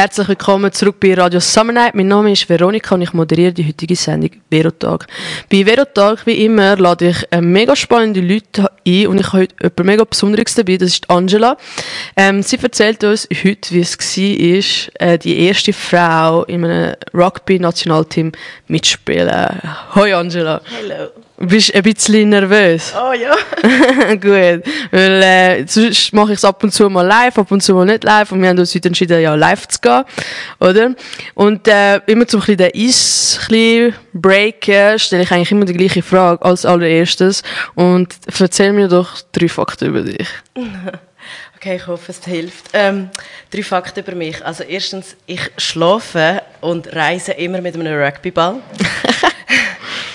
Herzlich willkommen zurück bei Radio Summer Night. Mein Name ist Veronika und ich moderiere die heutige Sendung Verotag. Bei Verotag, wie immer, lade ich äh, mega spannende Leute ein und ich habe heute jemand mega Besonderes dabei, das ist Angela. Ähm, sie erzählt uns heute, wie es war, äh, die erste Frau in einem Rugby-Nationalteam mitspielen. Hoi Angela. Hallo. Bist ein bisschen nervös? Oh ja. Gut, weil äh, sonst mache ich es ab und zu mal live, ab und zu mal nicht live und wir haben uns heute entschieden, ja live zu gehen, oder? Und äh, immer zum ein den Eis ein breaken, stelle ich eigentlich immer die gleiche Frage als allererstes und erzähl mir doch drei Fakten über dich. Okay, ich hoffe, es hilft. Ähm, drei Fakten über mich. Also erstens, ich schlafe und reise immer mit einem Rugbyball.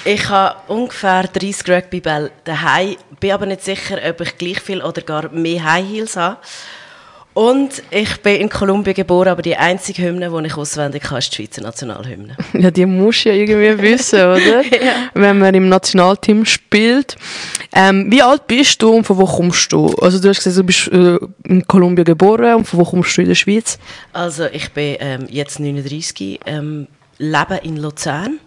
ich habe ungefähr 30 Rugbybälle daheim, bin aber nicht sicher, ob ich gleich viel oder gar mehr High Heels habe. Und ich bin in Kolumbien geboren, aber die einzige Hymne, die ich auswendig kann, ist die Schweizer Nationalhymne. Ja, die musst du ja irgendwie wissen, oder? Ja. Wenn man im Nationalteam spielt. Ähm, wie alt bist du und von wo kommst du? Also du hast gesagt, du bist äh, in Kolumbien geboren und von wo kommst du in der Schweiz? Also ich bin ähm, jetzt 39, ähm, lebe in Luzern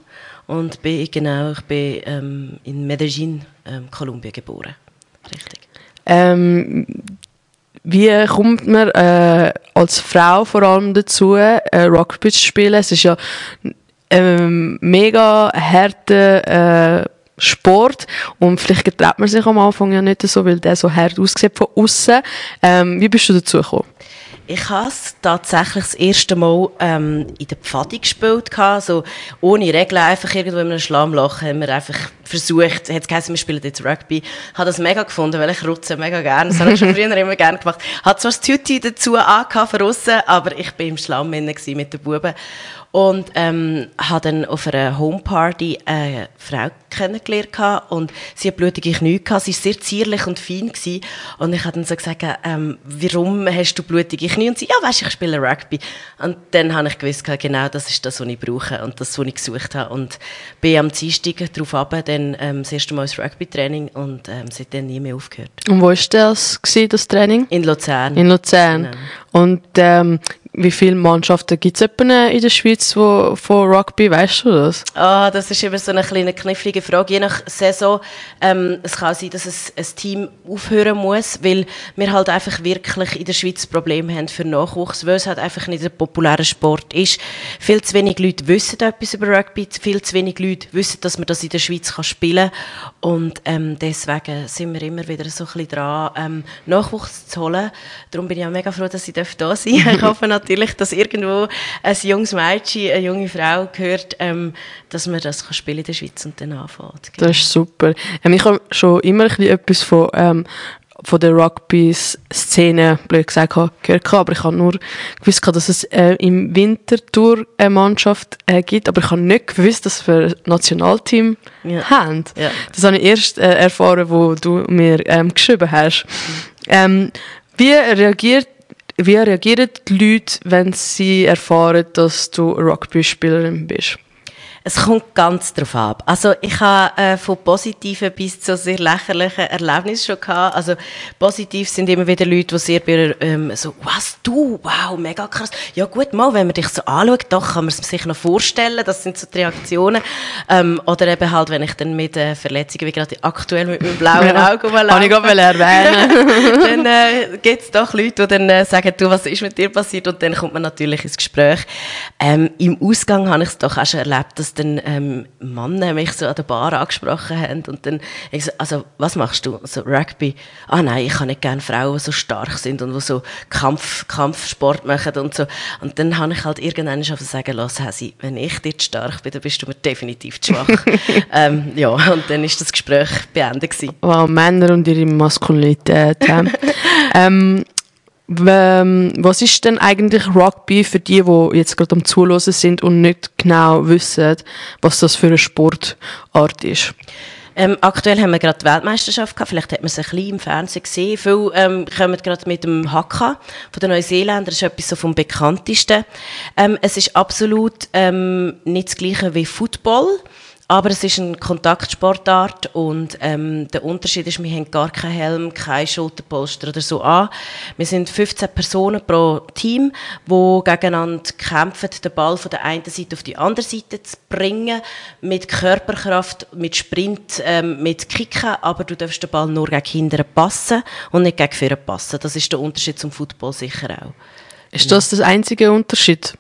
und bin genau, ich bin ähm, in Medellin, ähm, Kolumbien geboren. Richtig. Ähm, wie kommt man äh, als Frau vor allem dazu, äh, Rugby zu spielen? Es ist ja ähm, mega harter äh, Sport und vielleicht getraut man sich am Anfang ja nicht so, weil der so hart aussieht von außen. Ähm, wie bist du dazu gekommen? Ich habe tatsächlich das erste Mal ähm, in der Pfadi gespielt, gehabt, so ohne Regeln, einfach irgendwo in einem Schlammloch haben wir einfach versucht, hat es wir spielen jetzt Rugby. Habe das mega gefunden, weil ich rutze mega gerne, das habe ich schon früher immer gerne gemacht. Hat zwar das Tüti dazu angehabt von aber ich bin im Schlamm mit den Buben und ähm, habe dann auf einer Homeparty eine Frau kennengelernt und sie hat blutige Knie gehabt. Sie war sehr zierlich und fein gewesen. und ich habe dann so gesagt, ähm, warum hast du blutige Knie? Und sie, ja, weißt, ich spiele Rugby. Und dann habe ich gewusst, genau, das ist das, was ich brauche und das, was ich gesucht habe. Und bin am Dienstag darauf runter, dann ähm, das erste Mal ins Rugby-Training und ähm, seitdem nie mehr aufgehört. Und wo ist das, gewesen, das Training? In Luzern. In Luzern. Genau. Und ähm, wie viele Mannschaften gibt es in der Schweiz wo, von Rugby, weißt du das? Ah, das ist immer so eine kleine knifflige Frage. Je nach Saison, ähm, es kann sein, dass es ein Team aufhören muss, weil wir halt einfach wirklich in der Schweiz Probleme haben für Nachwuchs, weil es halt einfach nicht ein populärer Sport ist. Viel zu wenig Leute wissen etwas über Rugby, viel zu wenig Leute wissen, dass man das in der Schweiz kann spielen kann. Und ähm, deswegen sind wir immer wieder so ein bisschen dran, ähm, Nachwuchs zu holen. Darum bin ich auch mega froh, dass ich da sein darf. Ich hoffe natürlich, dass irgendwo ein junges Mädchen, eine junge Frau gehört, ähm, dass man das kann spielen in der Schweiz und dann anfängt. Das ist super. Ähm, ich habe schon immer ein bisschen etwas von, ähm, von der Rugby-Szene, blöd gesagt, habe, gehört, gehabt, aber ich habe nur gewusst, dass es äh, im Wintertour eine Mannschaft äh, gibt, aber ich habe nicht gewusst, dass wir ein Nationalteam Ja. haben. Ja. Das habe ich erst äh, erfahren, wo du mir ähm, geschrieben hast. Ähm, wie reagiert wie reagieren die Leute, wenn sie erfahren, dass du Rugby-Spielerin bist? Es kommt ganz drauf ab. Also ich habe äh, von positiven bis zu sehr lächerlichen Erlebnissen schon gehabt. Also positiv sind immer wieder Leute, die sehr ähm, so, was du, wow, mega krass. Ja gut, mal, wenn man dich so anschaut, doch kann man es sich noch vorstellen. Das sind so die Reaktionen. Ähm, oder eben halt, wenn ich dann mit äh, Verletzungen, wie gerade aktuell mit meinem blauen Auge rumlaufe. Habe ich gerade erwähnen. dann äh, gibt es doch Leute, die dann äh, sagen, du, was ist mit dir passiert? Und dann kommt man natürlich ins Gespräch. Ähm, Im Ausgang habe ich es doch auch schon erlebt, dass dann ähm, Männer mich so an der Bar angesprochen haben und dann ich so, also was machst du? So Rugby? Ah nein, ich habe nicht gerne Frauen, die so stark sind und die so Kampf, Kampfsport machen und so. Und dann habe ich halt irgendwann schon sagen lassen, Hasi, wenn ich dir zu stark bin, dann bist du mir definitiv zu schwach. ähm, ja, und dann ist das Gespräch beendet gewesen. Wow, Männer und ihre Maskulinität. ähm, ähm, was ist denn eigentlich Rugby für die, die jetzt gerade am Zuhören sind und nicht genau wissen, was das für eine Sportart ist? Ähm, aktuell haben wir gerade die Weltmeisterschaft gehabt. Vielleicht hat man es ein bisschen im Fernsehen gesehen. Viele ähm, kommen gerade mit dem Haka von den Neuseeländern. Das ist etwas so vom bekanntesten. Ähm, es ist absolut ähm, nicht das Gleiche wie Football. Aber es ist eine Kontaktsportart und ähm, der Unterschied ist, wir haben gar keinen Helm, kein Schulterpolster oder so an. Wir sind 15 Personen pro Team, die gegeneinander kämpfen, den Ball von der einen Seite auf die andere Seite zu bringen, mit Körperkraft, mit Sprint, ähm, mit Kicken, aber du darfst den Ball nur gegen Kinder passen und nicht gegen Führer passen. Das ist der Unterschied zum Football sicher auch. Ist das der einzige Unterschied?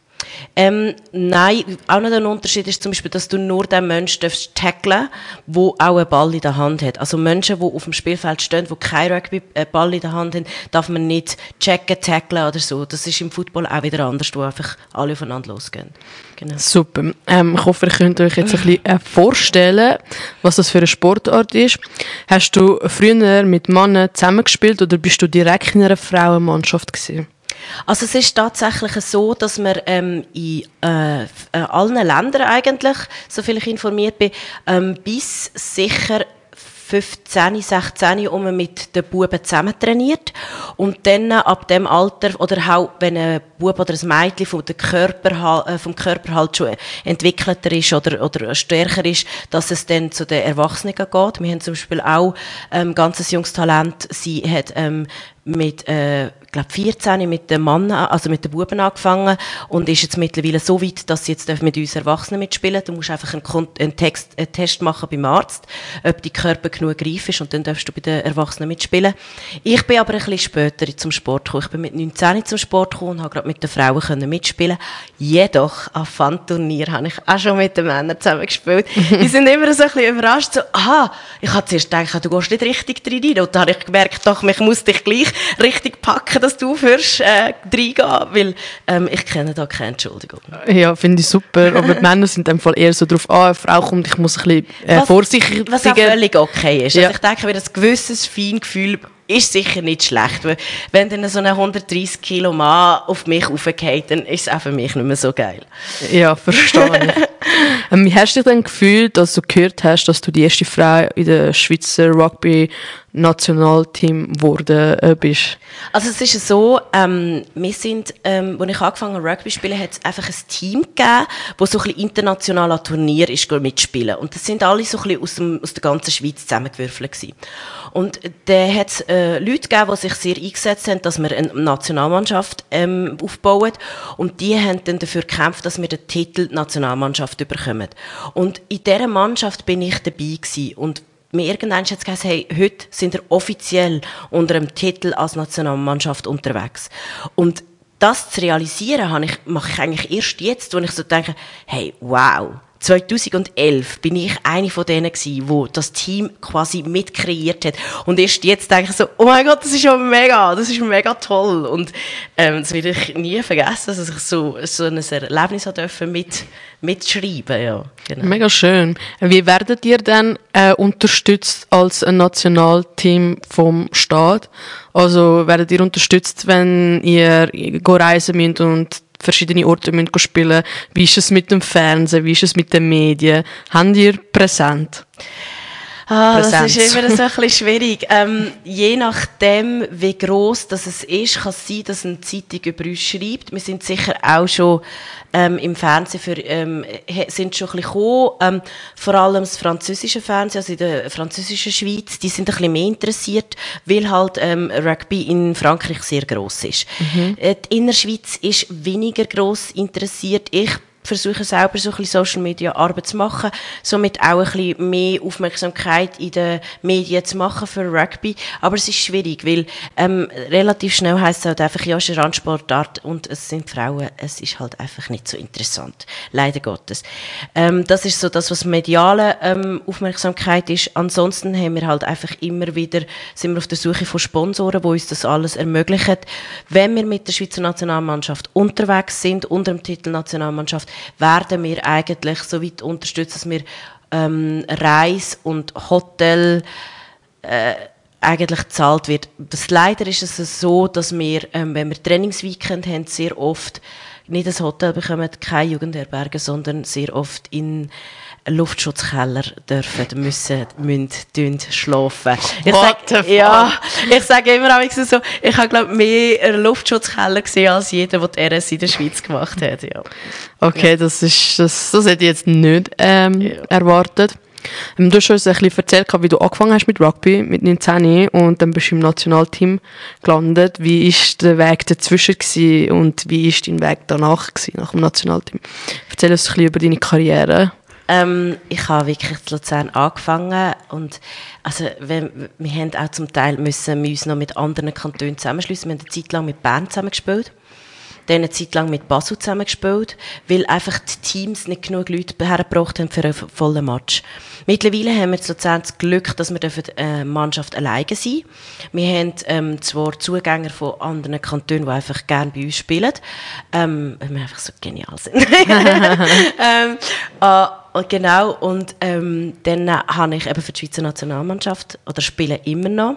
Ähm, nein, auch noch ein Unterschied ist zum Beispiel, dass du nur den Menschen darfst tackeln der auch einen Ball in der Hand hat. Also Menschen, die auf dem Spielfeld stehen, die keinen Rugby-Ball in der Hand haben, darf man nicht checken, tackeln oder so. Das ist im Football auch wieder anders, wo einfach alle aufeinander losgehen. Genau. Super. Ähm, ich hoffe, ihr könnt euch jetzt ein bisschen äh, vorstellen, was das für eine Sportart ist. Hast du früher mit Männern zusammengespielt oder bist du direkt in einer Frauenmannschaft gewesen? Also es ist tatsächlich so, dass wir ähm, in äh, allen Ländern eigentlich, so viel ich informiert bin, ähm, bis sicher 15, 16 um mit den Buben zusammen trainiert. Und dann ab dem Alter, oder auch wenn ein Bub oder ein Mädchen vom, Körper, äh, vom Körper halt schon entwickelter ist oder, oder stärker ist, dass es dann zu den Erwachsenen geht. Wir haben zum Beispiel auch ähm, ganzes junges Talent. Sie hat ähm, mit, äh, glaube 14 mit den Mann, also mit den Buben angefangen und ist jetzt mittlerweile so weit, dass sie jetzt mit uns Erwachsenen mitspielen. Du musst einfach einen, einen, Text, einen Test machen beim Arzt, ob dein Körper genug reif ist und dann darfst du bei den Erwachsenen mitspielen. Ich bin aber ein bisschen später zum Sport gekommen. Ich bin mit 19 zum Sport gekommen und habe gerade mit den Frauen können mitspielen. Jedoch an Fun-Turnier habe ich auch schon mit den Männern zusammen gespielt. die sind immer so ein bisschen überrascht, so, aha, ich habe zuerst gedacht, du gehst nicht richtig rein. Und dann habe ich gemerkt, doch, ich muss dich gleich richtig packen, dass du aufhörst, äh, reingehen, weil ähm, ich kenne da keine Entschuldigung. Ja, finde ich super. Aber die Männer sind in dem Fall eher so drauf, ah, eine Frau kommt, ich muss ein bisschen äh, vorsichtig Was auch völlig okay ist. Ja. Also ich denke, wenn das gewisses Feingefühl ist sicher nicht schlecht. Weil wenn dann so ein 130 Kilo Mann auf mich raufgeht, dann ist es auch für mich nicht mehr so geil. Ja, verstehe ich. ähm, wie hast du dich denn gefühlt, als du gehört hast, dass du die erste Frau in der Schweizer Rugby Nationalteam geworden äh, bist? Also es ist so, ähm, wir sind, ähm, als ich angefangen habe Rugby zu spielen, hat es einfach ein Team gegeben, das so ein bisschen international an Turnier ist mitspielen. Und das sind alle so ein bisschen aus, dem, aus der ganzen Schweiz zusammengewürfelt gewesen. Und da hat es äh, Leute gegeben, die sich sehr eingesetzt haben, dass wir eine Nationalmannschaft ähm, aufbauen. Und die haben dann dafür gekämpft, dass wir den Titel Nationalmannschaft bekommen. Und in dieser Mannschaft bin ich dabei gewesen. Und mir irgendwann hat es hey, heute sind wir offiziell unter dem Titel als Nationalmannschaft unterwegs. Und das zu realisieren, mache ich eigentlich erst jetzt, wo ich so denke, hey, wow, 2011 bin ich eine von denen gewesen, wo das Team quasi mitkreiert hat. Und erst jetzt denke ich so, oh mein Gott, das ist ja mega, das ist mega toll. Und ähm, das werde ich nie vergessen, dass ich so, so ein Erlebnis durfte mit, mitschreiben. Ja, genau. Mega schön. Wie werdet ihr denn äh, unterstützt als ein Nationalteam vom Staat? Also werdet ihr unterstützt, wenn ihr reisen müsst und verschiedene Orte müssen spielen Wie ist es mit dem Fernsehen? Wie ist es mit den Medien? Habt ihr präsent? Ah, das ist immer so ein bisschen schwierig. Ähm, je nachdem, wie gross das es ist, kann es sein, dass eine Zeitung über uns schreibt. Wir sind sicher auch schon ähm, im Fernsehen für, ähm, sind schon ein bisschen gekommen. Ähm, vor allem das französische Fernsehen, also in der französischen Schweiz, die sind ein bisschen mehr interessiert, weil halt ähm, Rugby in Frankreich sehr gross ist. Mhm. Äh, die Innerschweiz ist weniger gross interessiert. Ich versuche selber so ein bisschen Social Media Arbeit zu machen, somit auch ein bisschen mehr Aufmerksamkeit in den Medien zu machen für Rugby. Aber es ist schwierig, weil ähm, relativ schnell heisst es halt einfach, ja, es ist eine Randsportart und es sind Frauen, es ist halt einfach nicht so interessant. Leider Gottes. Ähm, das ist so das, was mediale ähm, Aufmerksamkeit ist. Ansonsten haben wir halt einfach immer wieder, sind wir auf der Suche von Sponsoren, die uns das alles ermöglichen. Wenn wir mit der Schweizer Nationalmannschaft unterwegs sind, unter dem Titel Nationalmannschaft, werden wir eigentlich so weit unterstützt, dass wir ähm, Reis und Hotel äh, eigentlich gezahlt wird. Das leider ist es so, dass wir, ähm, wenn wir Trainingsweekend haben, sehr oft nicht ein Hotel bekommen, keine Jugendherberge, sondern sehr oft in Luftschutzkeller dürfen, müssen, müssen, schlafen. Ich sage, ja, ich sage immer so, ich habe, glaube mehr Luftschutzkeller gesehen als jeder, der die RS in der Schweiz gemacht hat, ja. Okay, das ist, das, das hätte ich jetzt nicht, ähm, ja. erwartet. Ähm, du hast uns ein bisschen erzählt, wie du angefangen hast mit Rugby, mit 19 und dann bist du im Nationalteam gelandet. Wie war der Weg dazwischen gewesen und wie war dein Weg danach gewesen, nach dem Nationalteam? Erzähl uns ein bisschen über deine Karriere. Ähm, ich habe wirklich in Luzern angefangen und also, wir, wir haben auch zum Teil müssen wir uns noch mit anderen Kantonen zusammenschließen. Wir haben eine Zeit lang mit Bern zusammengespielt dann eine Zeit lang mit Basel zusammengespielt, weil einfach die Teams nicht genug Leute hergebracht haben für einen vollen Match. Mittlerweile haben wir in Luzern das Glück, dass wir eine Mannschaft alleine sein Wir haben ähm, zwar Zugänger von anderen Kantonen, die einfach gerne bei uns spielen, ähm, weil wir einfach so genial sind. ähm, äh, genau, und ähm, dann habe ich eben für die Schweizer Nationalmannschaft, oder spiele immer noch,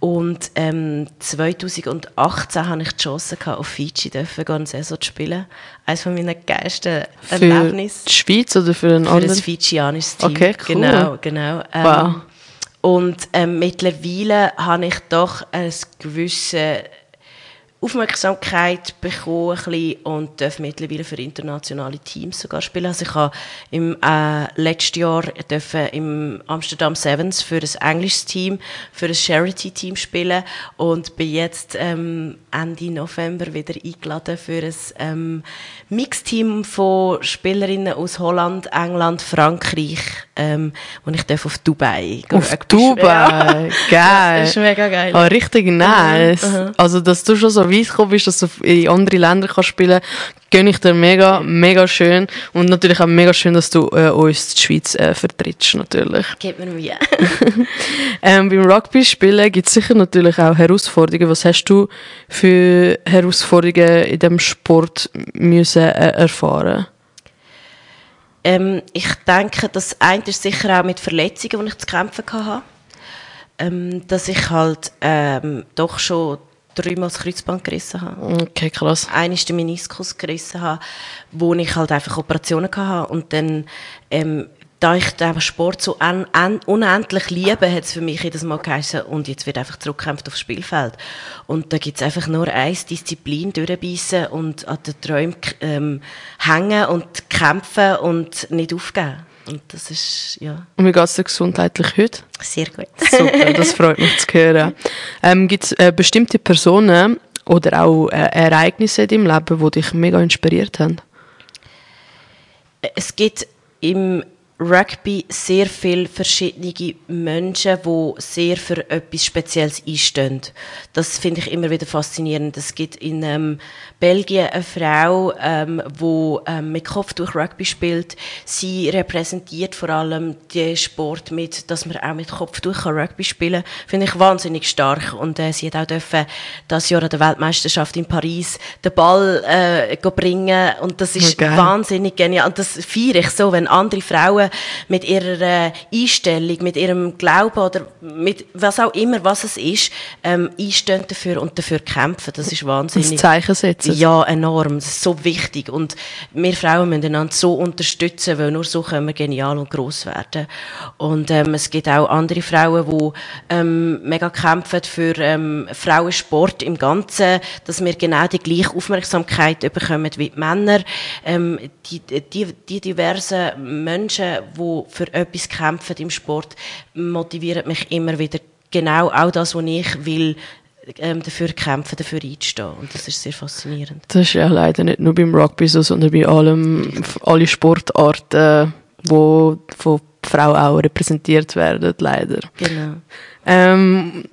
und ähm, 2018 hatte ich die Chance, auf Fiji dürfen gehen, eine Saison zu spielen. Eines von meinen geilsten Erlebnissen. Für die Schweiz oder für einen anderen? Für ein fijianisches Team. Okay, cool. Genau, genau. Ähm, wow. Und ähm, mittlerweile habe ich doch ein gewisses Aufmerksamkeit bekommen und darf mittlerweile für internationale Teams sogar spielen. Also ich habe im äh, letzten Jahr dürfen im Amsterdam Sevens für ein englisches Team, für ein Charity-Team spielen und bin jetzt ähm, Ende November wieder eingeladen für ein ähm, Mixteam von Spielerinnen aus Holland, England, Frankreich, ähm, und ich darf auf Dubai gehen. Auf Dubai, geil. Das ist mega geil. Oh, richtig nice. Uh -huh. Also, dass du schon so weit gekommen bist, dass du in andere Länder kannst spielen gönne ich dir mega, mega schön. Und natürlich auch mega schön, dass du äh, uns die Schweiz äh, vertrittst, natürlich. Gib mir Mühe. ähm, beim Rugby-Spielen gibt es sicher natürlich auch Herausforderungen. Was hast du für Herausforderungen in diesem Sport müssen äh, erfahren ähm, ich denke, das eine ist sicher auch mit Verletzungen, die ich zu kämpfen hatte. Ähm, dass ich halt ähm, doch schon dreimal das Kreuzband gerissen habe. Okay, krass. Einmal den Meniskus gerissen habe, wo ich halt einfach Operationen hatte und dann ähm, da ich den Sport so un un unendlich liebe, hat es für mich jedes Mal geheißen, und jetzt wird einfach zurückgekämpft aufs Spielfeld. Und da gibt es einfach nur eins, Disziplin durchbeissen und an den Träumen ähm, hängen und kämpfen und nicht aufgeben. Und das ist, ja. Und wie geht es dir gesundheitlich heute? Sehr gut. Super, das freut mich zu hören. Ähm, gibt es äh, bestimmte Personen oder auch äh, Ereignisse in deinem Leben, die dich mega inspiriert haben? Es gibt im Rugby sehr viele verschiedene Menschen, die sehr für etwas Spezielles einstehen. Das finde ich immer wieder faszinierend. Es gibt in ähm, Belgien eine Frau, ähm, die ähm, mit Kopftuch Rugby spielt. Sie repräsentiert vor allem den Sport mit, dass man auch mit Kopftuch Rugby spielen kann. Finde ich wahnsinnig stark. Und äh, sie hat auch dürfen das Jahr an der Weltmeisterschaft in Paris den Ball äh, bringen. Und das ist okay. wahnsinnig genial. Und das feiere ich so, wenn andere Frauen mit ihrer äh, Einstellung, mit ihrem Glauben oder mit was auch immer, was es ist, ähm, einstehen dafür und dafür kämpfen. Das ist wahnsinnig. Das Zeichen setzen. Ja, enorm. Das ist so wichtig. Und wir Frauen müssen einander so unterstützen, weil nur so können wir genial und gross werden. Und ähm, es gibt auch andere Frauen, die ähm, mega kämpfen für ähm, Frauensport im Ganzen, dass wir genau die gleiche Aufmerksamkeit bekommen wie die Männer. Ähm, die, die, die diversen Menschen, die für etwas kämpfen im Sport, motivieren mich immer wieder genau auch das, was ich will, ähm, dafür kämpfen, dafür einzustehen. Und das ist sehr faszinierend. Das ist ja leider nicht nur beim Rugby so, sondern bei allem, alle Sportarten, wo von Frauen auch repräsentiert werden, leider. Genau. Ähm,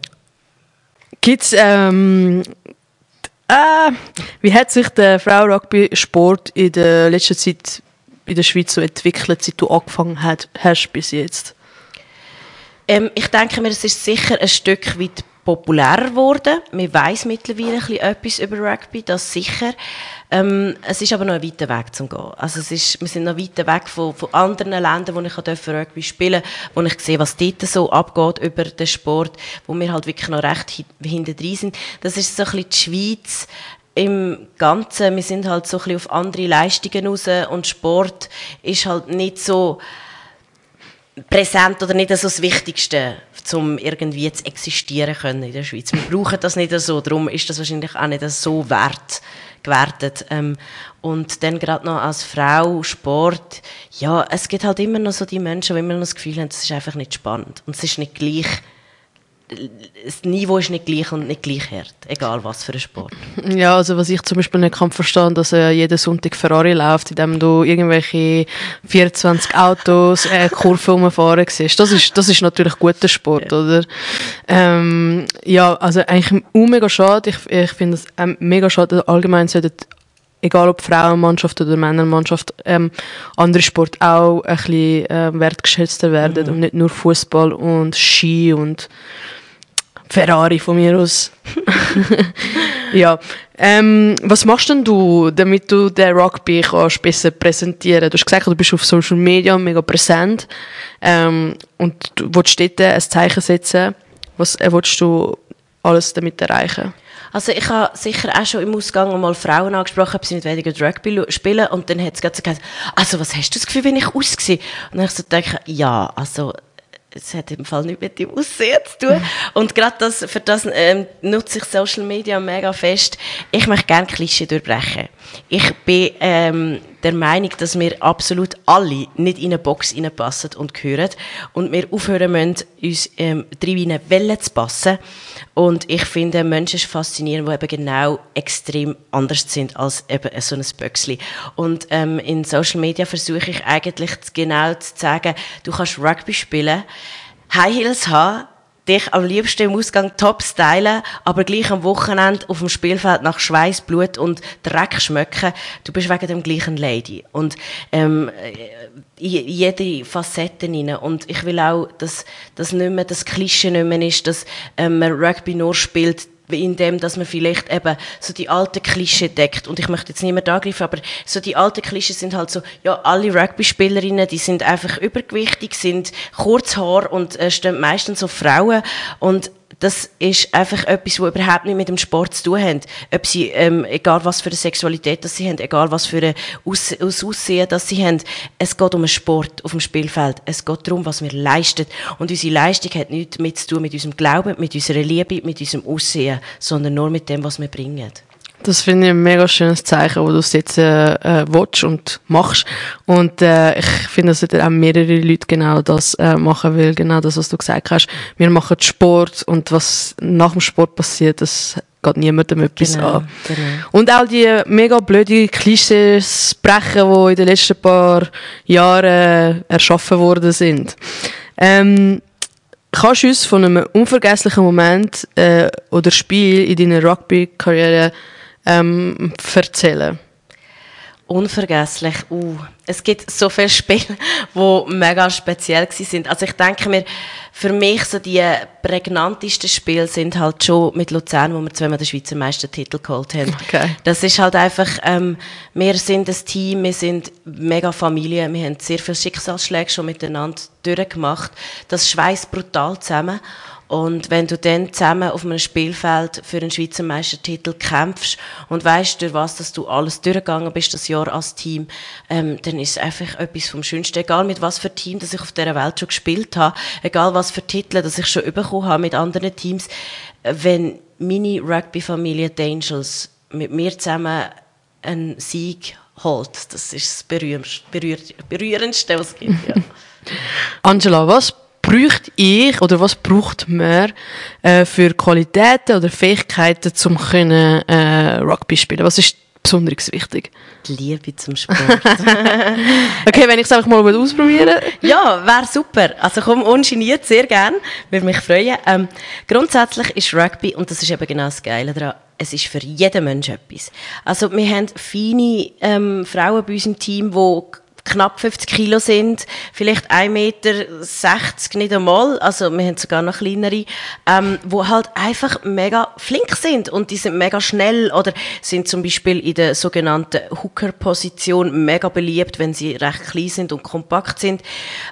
gibt's, ähm, äh, wie hat sich der Frau-Rugby-Sport in der letzten Zeit in der Schweiz so entwickelt, seit du angefangen hast bis jetzt? Ähm, ich denke mir, es ist sicher ein Stück weit populärer geworden. Man weiß mittlerweile ein etwas über Rugby, das sicher. Ähm, es ist aber noch ein weiter Weg zum gehen. Also es ist, wir sind noch weiter weg von, von anderen Ländern, wo ich Rugby spielen durfte, wo ich sehe, was dort so abgeht über den Sport, wo wir halt wirklich noch recht hinter drin sind. Das ist so ein bisschen die Schweiz im Ganzen, wir sind halt so ein bisschen auf andere Leistungen raus und Sport ist halt nicht so präsent oder nicht so das Wichtigste, um irgendwie zu existieren können in der Schweiz. Wir brauchen das nicht so, darum ist das wahrscheinlich auch nicht so wert gewertet. Ähm, und dann gerade noch als Frau, Sport, ja, es gibt halt immer noch so die Menschen, die immer noch das Gefühl haben, es ist einfach nicht spannend und es ist nicht gleich das Niveau ist nicht gleich und nicht gleich hart, egal was für ein Sport. Ja, also was ich zum Beispiel nicht kann verstehen, dass äh, jeden Sonntag Ferrari läuft, indem du irgendwelche 24 Autos äh, Kurven umfahren siehst. Das ist, das ist natürlich guter Sport, ja. oder? Ähm, ja, also eigentlich mega schade. Ich, ich finde es ähm, mega schade, allgemein sollten egal ob Frauenmannschaft oder Männermannschaft, ähm, andere Sport auch ein bisschen äh, wertgeschätzter werden mhm. und nicht nur Fußball und Ski und Ferrari von mir aus. ja. Ähm, was machst denn du, damit du den Rugby kannst besser präsentieren? Du hast gesagt, du bist auf Social Media mega präsent ähm, und du willst dort ein Zeichen setzen. Was äh, willst du alles damit erreichen? Also ich habe sicher auch schon im Ausgang mal Frauen angesprochen, ob sie nicht weniger Rugby spielen und dann hat sie gesagt, also was hast du das Gefühl, wenn ich ausgesehen? Und dann habe ich so gedacht, ja, also es hat im Fall nichts mit dem Aussehen zu tun. Und gerade das, für das ähm, nutze ich Social Media mega fest. Ich möchte gerne Klischee durchbrechen. Ich bin ähm, der Meinung, dass wir absolut alle nicht in eine Box reinpassen und gehören und wir aufhören müssen, uns ähm, drin Wellen zu passen. Und ich finde Menschen faszinieren, die eben genau extrem anders sind als eben so ein Böxli. Und ähm, in Social Media versuche ich eigentlich genau zu sagen, du kannst Rugby spielen, High Heels haben, dich am liebsten im Ausgang top stylen, aber gleich am Wochenende auf dem Spielfeld nach Schweiß, Blut und Dreck schmecken. Du bist wegen dem gleichen Lady. Und ähm, jede Facette rein. Und ich will auch, dass das nicht mehr das Klischee nicht mehr ist, dass ähm, man Rugby nur spielt, indem dass man vielleicht eben so die alten Klischee deckt. Und ich möchte jetzt nicht mehr angreifen, aber so die alten Klischee sind halt so, ja, alle Rugby-Spielerinnen, die sind einfach übergewichtig, sind Kurzhaar und äh, stehen meistens so Frauen. Und das ist einfach etwas, was überhaupt nicht mit dem Sport zu tun hat. Ob sie, ähm, egal was für eine Sexualität das sie haben, egal was für ein Aus Aussehen das sie haben, es geht um einen Sport auf dem Spielfeld. Es geht darum, was wir leisten. Und unsere Leistung hat nichts mit zu tun mit unserem Glauben, mit unserer Liebe, mit unserem Aussehen, sondern nur mit dem, was wir bringen. Das finde ich ein mega schönes Zeichen, wo du es jetzt äh, äh, willst und machst. Und äh, ich finde, dass auch mehrere Leute genau das äh, machen will, genau das, was du gesagt hast. Wir machen Sport und was nach dem Sport passiert, das geht niemandem etwas genau, an. Genau. Und auch die mega blöde Klischees brechen, die in den letzten paar Jahren äh, erschaffen worden sind. Ähm, kannst du uns von einem unvergesslichen Moment äh, oder Spiel in deiner Rugby-Karriere ähm, erzählen? Unvergesslich. Uh, es gibt so viele Spiele, die mega speziell sind. Also ich denke mir, für mich so die prägnantesten Spiele sind halt schon mit Luzern, wo wir zweimal den Schweizer Meistertitel geholt haben. Okay. Das ist halt einfach, ähm, wir sind ein Team, wir sind mega Familie, wir haben sehr viele Schicksalsschläge schon miteinander durchgemacht. Das schweißt brutal zusammen. Und wenn du dann zusammen auf einem Spielfeld für einen Schweizer Meistertitel kämpfst und weißt, durch was dass du alles durchgegangen bist, das Jahr als Team, ähm, dann ist es einfach etwas vom Schönsten. Egal mit was für Team, das ich auf dieser Welt schon gespielt habe, egal was für Titel, das ich schon bekommen habe mit anderen Teams, wenn meine Rugby-Familie The Angels mit mir zusammen einen Sieg holt, das ist das berührendste was es gibt. Ja. Angela, was bräuchte ich oder was braucht man äh, für Qualitäten oder Fähigkeiten, um können, äh, Rugby spielen? Was ist besonders wichtig? Die Liebe zum Sport. okay, wenn ich es einfach mal ausprobieren Ja, wäre super. Also komm, ungeniert, sehr gerne. Würde mich freuen. Ähm, grundsätzlich ist Rugby, und das ist eben genau das Geile daran, es ist für jeden Mensch etwas. Also wir haben feine ähm, Frauen bei uns im Team, die knapp 50 Kilo sind, vielleicht 1,60 Meter nicht einmal, also wir haben sogar noch kleinere, ähm, wo halt einfach mega flink sind. Und die sind mega schnell oder sind zum Beispiel in der sogenannten Hooker-Position mega beliebt, wenn sie recht klein sind und kompakt sind.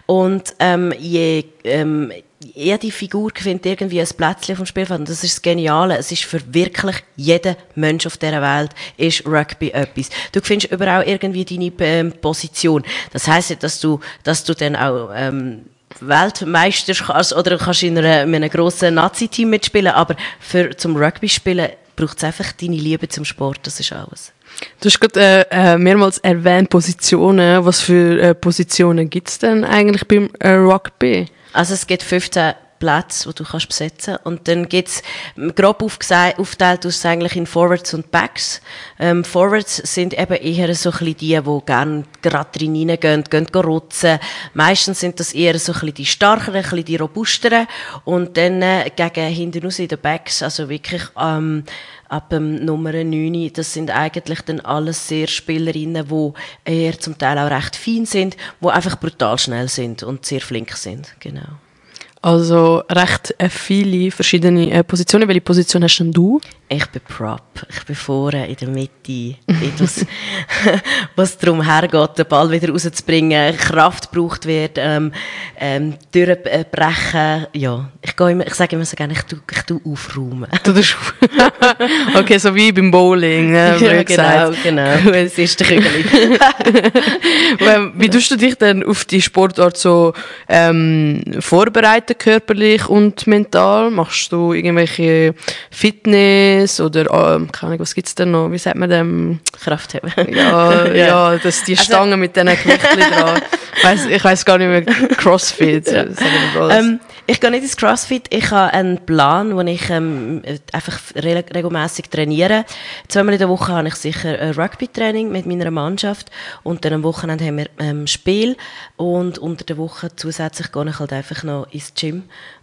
Und ähm, je ähm, jede Figur findet irgendwie ein Plätzchen dem Spielfeld. Und das ist das Geniale. Es ist für wirklich jeden Mensch auf dieser Welt ist Rugby etwas. Du findest überall irgendwie deine ähm, Position. Das heisst nicht, dass du, dass du dann auch, ähm, Weltmeister kannst, oder kannst in, einer, in einem grossen Nazi-Team mitspielen, aber für, zum Rugby spielen braucht es einfach deine Liebe zum Sport, das ist alles. Du hast gerade äh, äh, mehrmals erwähnt Positionen. Was für äh, Positionen gibt es denn eigentlich beim äh, Rugby? Also es gibt 15 Plätze, die du kannst besetzen Und dann gibt's grob aufteilt aus eigentlich in Forwards und Backs. Ähm, Forwards sind eben eher so ein bisschen die, die gerne gerade drin reingehen, gehen rutzen. Meistens sind das eher so ein bisschen die starkeren, ein bisschen die robusteren. Und dann äh, gegen hinten raus in den Backs, also wirklich ähm, ab dem Nummer 9, das sind eigentlich dann alles sehr Spielerinnen, die eher zum Teil auch recht fein sind, die einfach brutal schnell sind und sehr flink sind, genau. Also recht äh, viele verschiedene äh, Positionen. Welche Position hast denn du? Ich bin Prop. Ich bin vorne in der Mitte. Dort, was darum hergeht, den Ball wieder rauszubringen, Kraft gebraucht wird, ähm, ähm, durchbrechen. Ja, ich, gehe immer, ich sage immer so gerne, ich tue, ich tue aufräumen. Du tust Okay, so wie beim Bowling. Äh, ja, genau, genau. Es ist der Kügel. wie tust du dich denn auf die Sportart so ähm, vorbereiten, körperlich und mental? Machst du irgendwelche Fitness oder, ähm, keine Ahnung, was gibt's denn noch? Wie sagt man dem? Kraftheben. Ja, ja, ja das, die also, Stangen mit diesen Gewichten dran. Weiss, ich weiß gar nicht mehr, Crossfit. Ja. Ähm, ich gehe nicht ins Crossfit. Ich habe einen Plan, wo ich ähm, einfach re regelmäßig trainiere. Zweimal in der Woche habe ich sicher ein Rugby-Training mit meiner Mannschaft und dann am Wochenende haben wir ähm, Spiel und unter der Woche zusätzlich gehe ich halt einfach noch ins Gym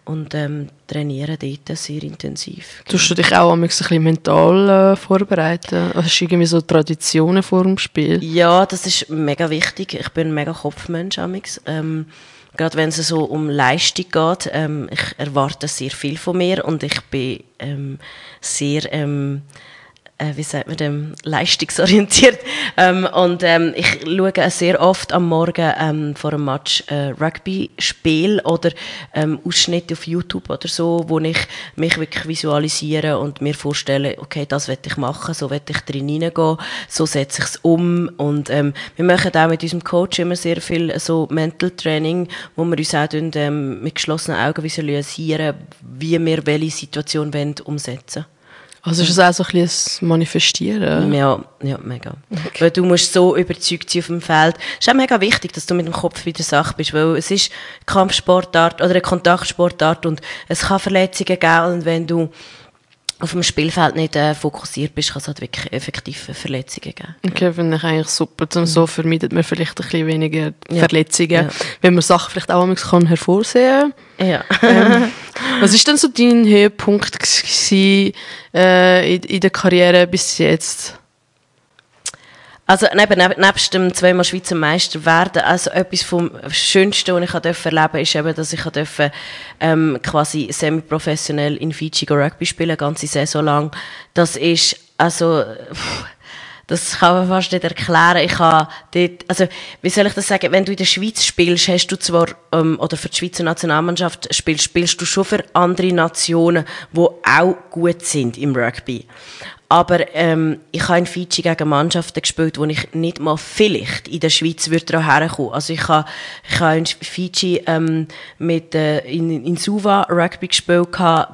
und ähm, trainiere dort sehr intensiv. Tust du dich auch ein bisschen mental äh, vorbereiten? Hast du irgendwie so Traditionen vor dem Spiel? Ja, das ist mega wichtig. Ich bin ein mega Kopfmensch. Ähm, gerade wenn es so um Leistung geht. Ähm, ich erwarte sehr viel von mir und ich bin ähm, sehr ähm, äh, wie sagt man dem, leistungsorientiert. Ähm, und ähm, ich schaue sehr oft am Morgen ähm, vor einem Match äh, Rugby-Spiel oder ähm, Ausschnitte auf YouTube oder so, wo ich mich wirklich visualisiere und mir vorstelle, okay, das werde ich machen, so werde ich drin hineingehen, so setze ich es um. Und ähm, wir machen auch mit unserem Coach immer sehr viel so Mental Training, wo wir uns auch ähm, mit geschlossenen Augen visualisieren, wie wir welche Situation wollen, umsetzen also ist es auch so ein bisschen Manifestieren? Ja, ja, mega. Okay. Weil du musst so überzeugt sein auf dem Feld. Es ist auch mega wichtig, dass du mit dem Kopf bei der Sache bist, weil es ist Kampfsportart oder eine Kontaktsportart und es kann Verletzungen geben und wenn du auf dem Spielfeld nicht äh, fokussiert bist, kann es halt wirklich effektive Verletzungen geben. Okay, finde ich eigentlich super. Und so vermeidet man vielleicht ein bisschen weniger ja. Verletzungen, ja. wenn man Sachen vielleicht auch kann hervorsehen kann. Ja. ähm, was ist denn so dein Höhepunkt gewesen, äh, in, in der Karriere bis jetzt? Also neben, neben, nebst dem zweimal Schweizer Meister werden, also etwas vom Schönsten, was ich erleben durfte, ist eben, dass ich durfte, ähm, quasi semi-professionell in Fiji Rugby spielen, ganze Saison lang. Das ist, also, pff, das kann man fast nicht erklären. Ich habe dort, also, wie soll ich das sagen? Wenn du in der Schweiz spielst, hast du zwar, ähm, oder für die Schweizer Nationalmannschaft spielst, spielst du schon für andere Nationen, die auch gut sind im Rugby. Aber ähm, ich habe in Fiji gegen Mannschaften gespielt, wo ich nicht mal vielleicht in der Schweiz würde herkommen. Also ich habe, ich habe in Fiji ähm, mit, äh, in, in Suva Rugby gespielt,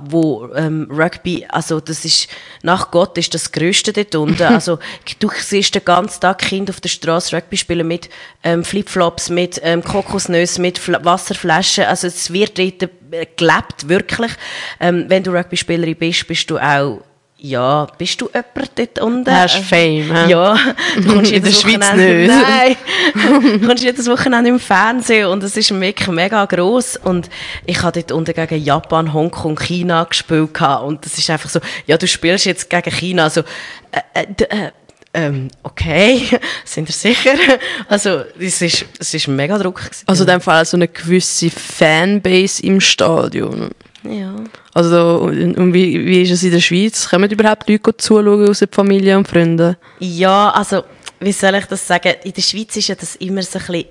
wo ähm, Rugby, also das ist, nach Gott ist das Größte dort unten. also du siehst den ganzen Tag Kinder auf der Straße Rugby spielen mit ähm, Flipflops, mit ähm, Kokosnüssen, mit Fl Wasserflaschen. Also es wird dort äh, gelebt, wirklich. Ähm, wenn du Rugby-Spielerin bist, bist du auch ja, bist du jemand dort unten? Hast Fame, he? Ja. Du kommst in der Schweiz nicht. Nein. du kommst jedes Wochenende im Fernsehen und es ist wirklich mega gross und ich habe dort unten gegen Japan, Hongkong, China gespielt und das ist einfach so, ja, du spielst jetzt gegen China, also, äh, äh, äh ähm, okay, sind ihr sicher? Also, es ist, es ist mega Druck. Gewesen. Also, in dem Fall so eine gewisse Fanbase im Stadion. Ja. Also, und wie, wie ist es in der Schweiz? Kommen überhaupt Leute zuschauen aus der Familie und Freunden? Ja, also, wie soll ich das sagen? In der Schweiz ist ja das immer so ein bisschen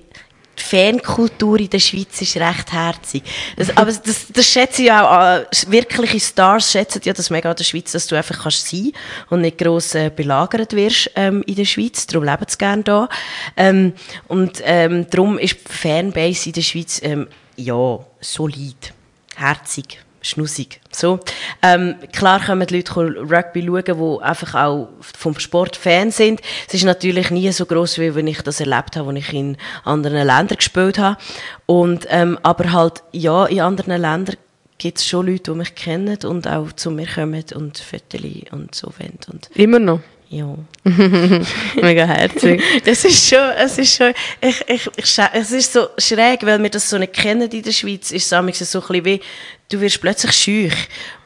die Fankultur in der Schweiz ist recht herzig. Das, aber das, das schätze ich auch an. Wirkliche Stars schätzen ja das mega an der Schweiz, dass du einfach kannst sein und nicht gross äh, belagert wirst ähm, in der Schweiz. Darum leben sie gerne da. Ähm, und ähm, darum ist die Fanbase in der Schweiz ähm, ja solid, herzig schnussig. So. Ähm, klar kommen die Leute Rugby schauen, die einfach auch vom Sport Fan sind. Es ist natürlich nie so groß wie wenn ich das erlebt habe, als ich in anderen Ländern gespielt habe. Und, ähm, aber halt, ja, in anderen Ländern gibt es schon Leute, die mich kennen und auch zu mir kommen und Fotos und so wollen. Immer noch? Ja. Mega herzig. Das ist schon, es ist schon, ich, ich, ich, es ist so schräg, weil wir das so nicht kennen in der Schweiz, ist es so ein bisschen wie, du wirst plötzlich schüch.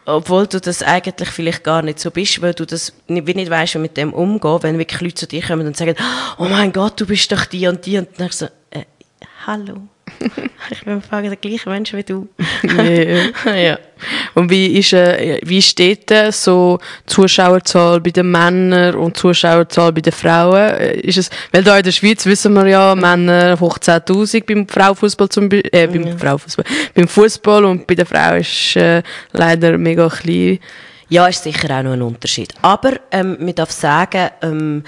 Obwohl du das eigentlich vielleicht gar nicht so bist, weil du das nicht, nicht weißt, wie mit dem umgehen, wenn wirklich Leute zu dir kommen und sagen, oh mein Gott, du bist doch die und die, und dann so, äh, hallo. Ich bin fragen der gleiche Mensch wie du. yeah. ja. Und wie ist, äh, wie steht äh, so Zuschauerzahl bei den Männern und Zuschauerzahl bei den Frauen? Äh, ist es, weil da in der Schweiz wissen wir ja, Männer hoch 10.000 beim Frauenfußball zum äh, beim ja. Frauenfußball, beim Fußball und bei den Frauen ist äh, leider mega klein. Ja, ist sicher auch noch ein Unterschied. Aber ähm, man darf sagen, ähm,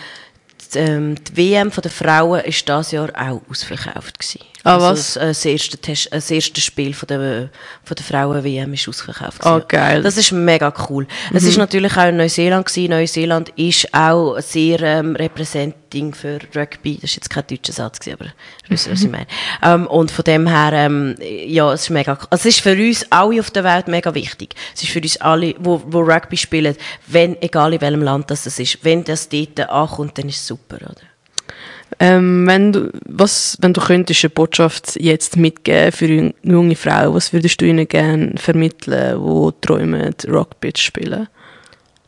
die, ähm, die WM der Frauen war dieses Jahr auch ausverkauft. Gewesen. Ah, also was? Das, das, erste Test, das erste Spiel von der, von der Frauen-WM ist ausverkauft. Oh, geil. Das ist mega cool. Mhm. Es ist natürlich auch in Neuseeland gewesen. Neuseeland ist auch sehr ähm, repräsentativ für Rugby. Das ist jetzt kein deutscher Satz gewesen, aber du weißt, was ich meine. Ähm, und von dem her, ähm, ja, es ist mega, also es ist für uns alle auf der Welt mega wichtig. Es ist für uns alle, wo, wo Rugby spielen, wenn, egal in welchem Land das ist, wenn das dort ankommt, dann ist es super, oder? Ähm, wenn du, was, wenn du könntest eine Botschaft jetzt mitgeben für junge Frauen, was würdest du ihnen gerne vermitteln, die träumen, zu spielen?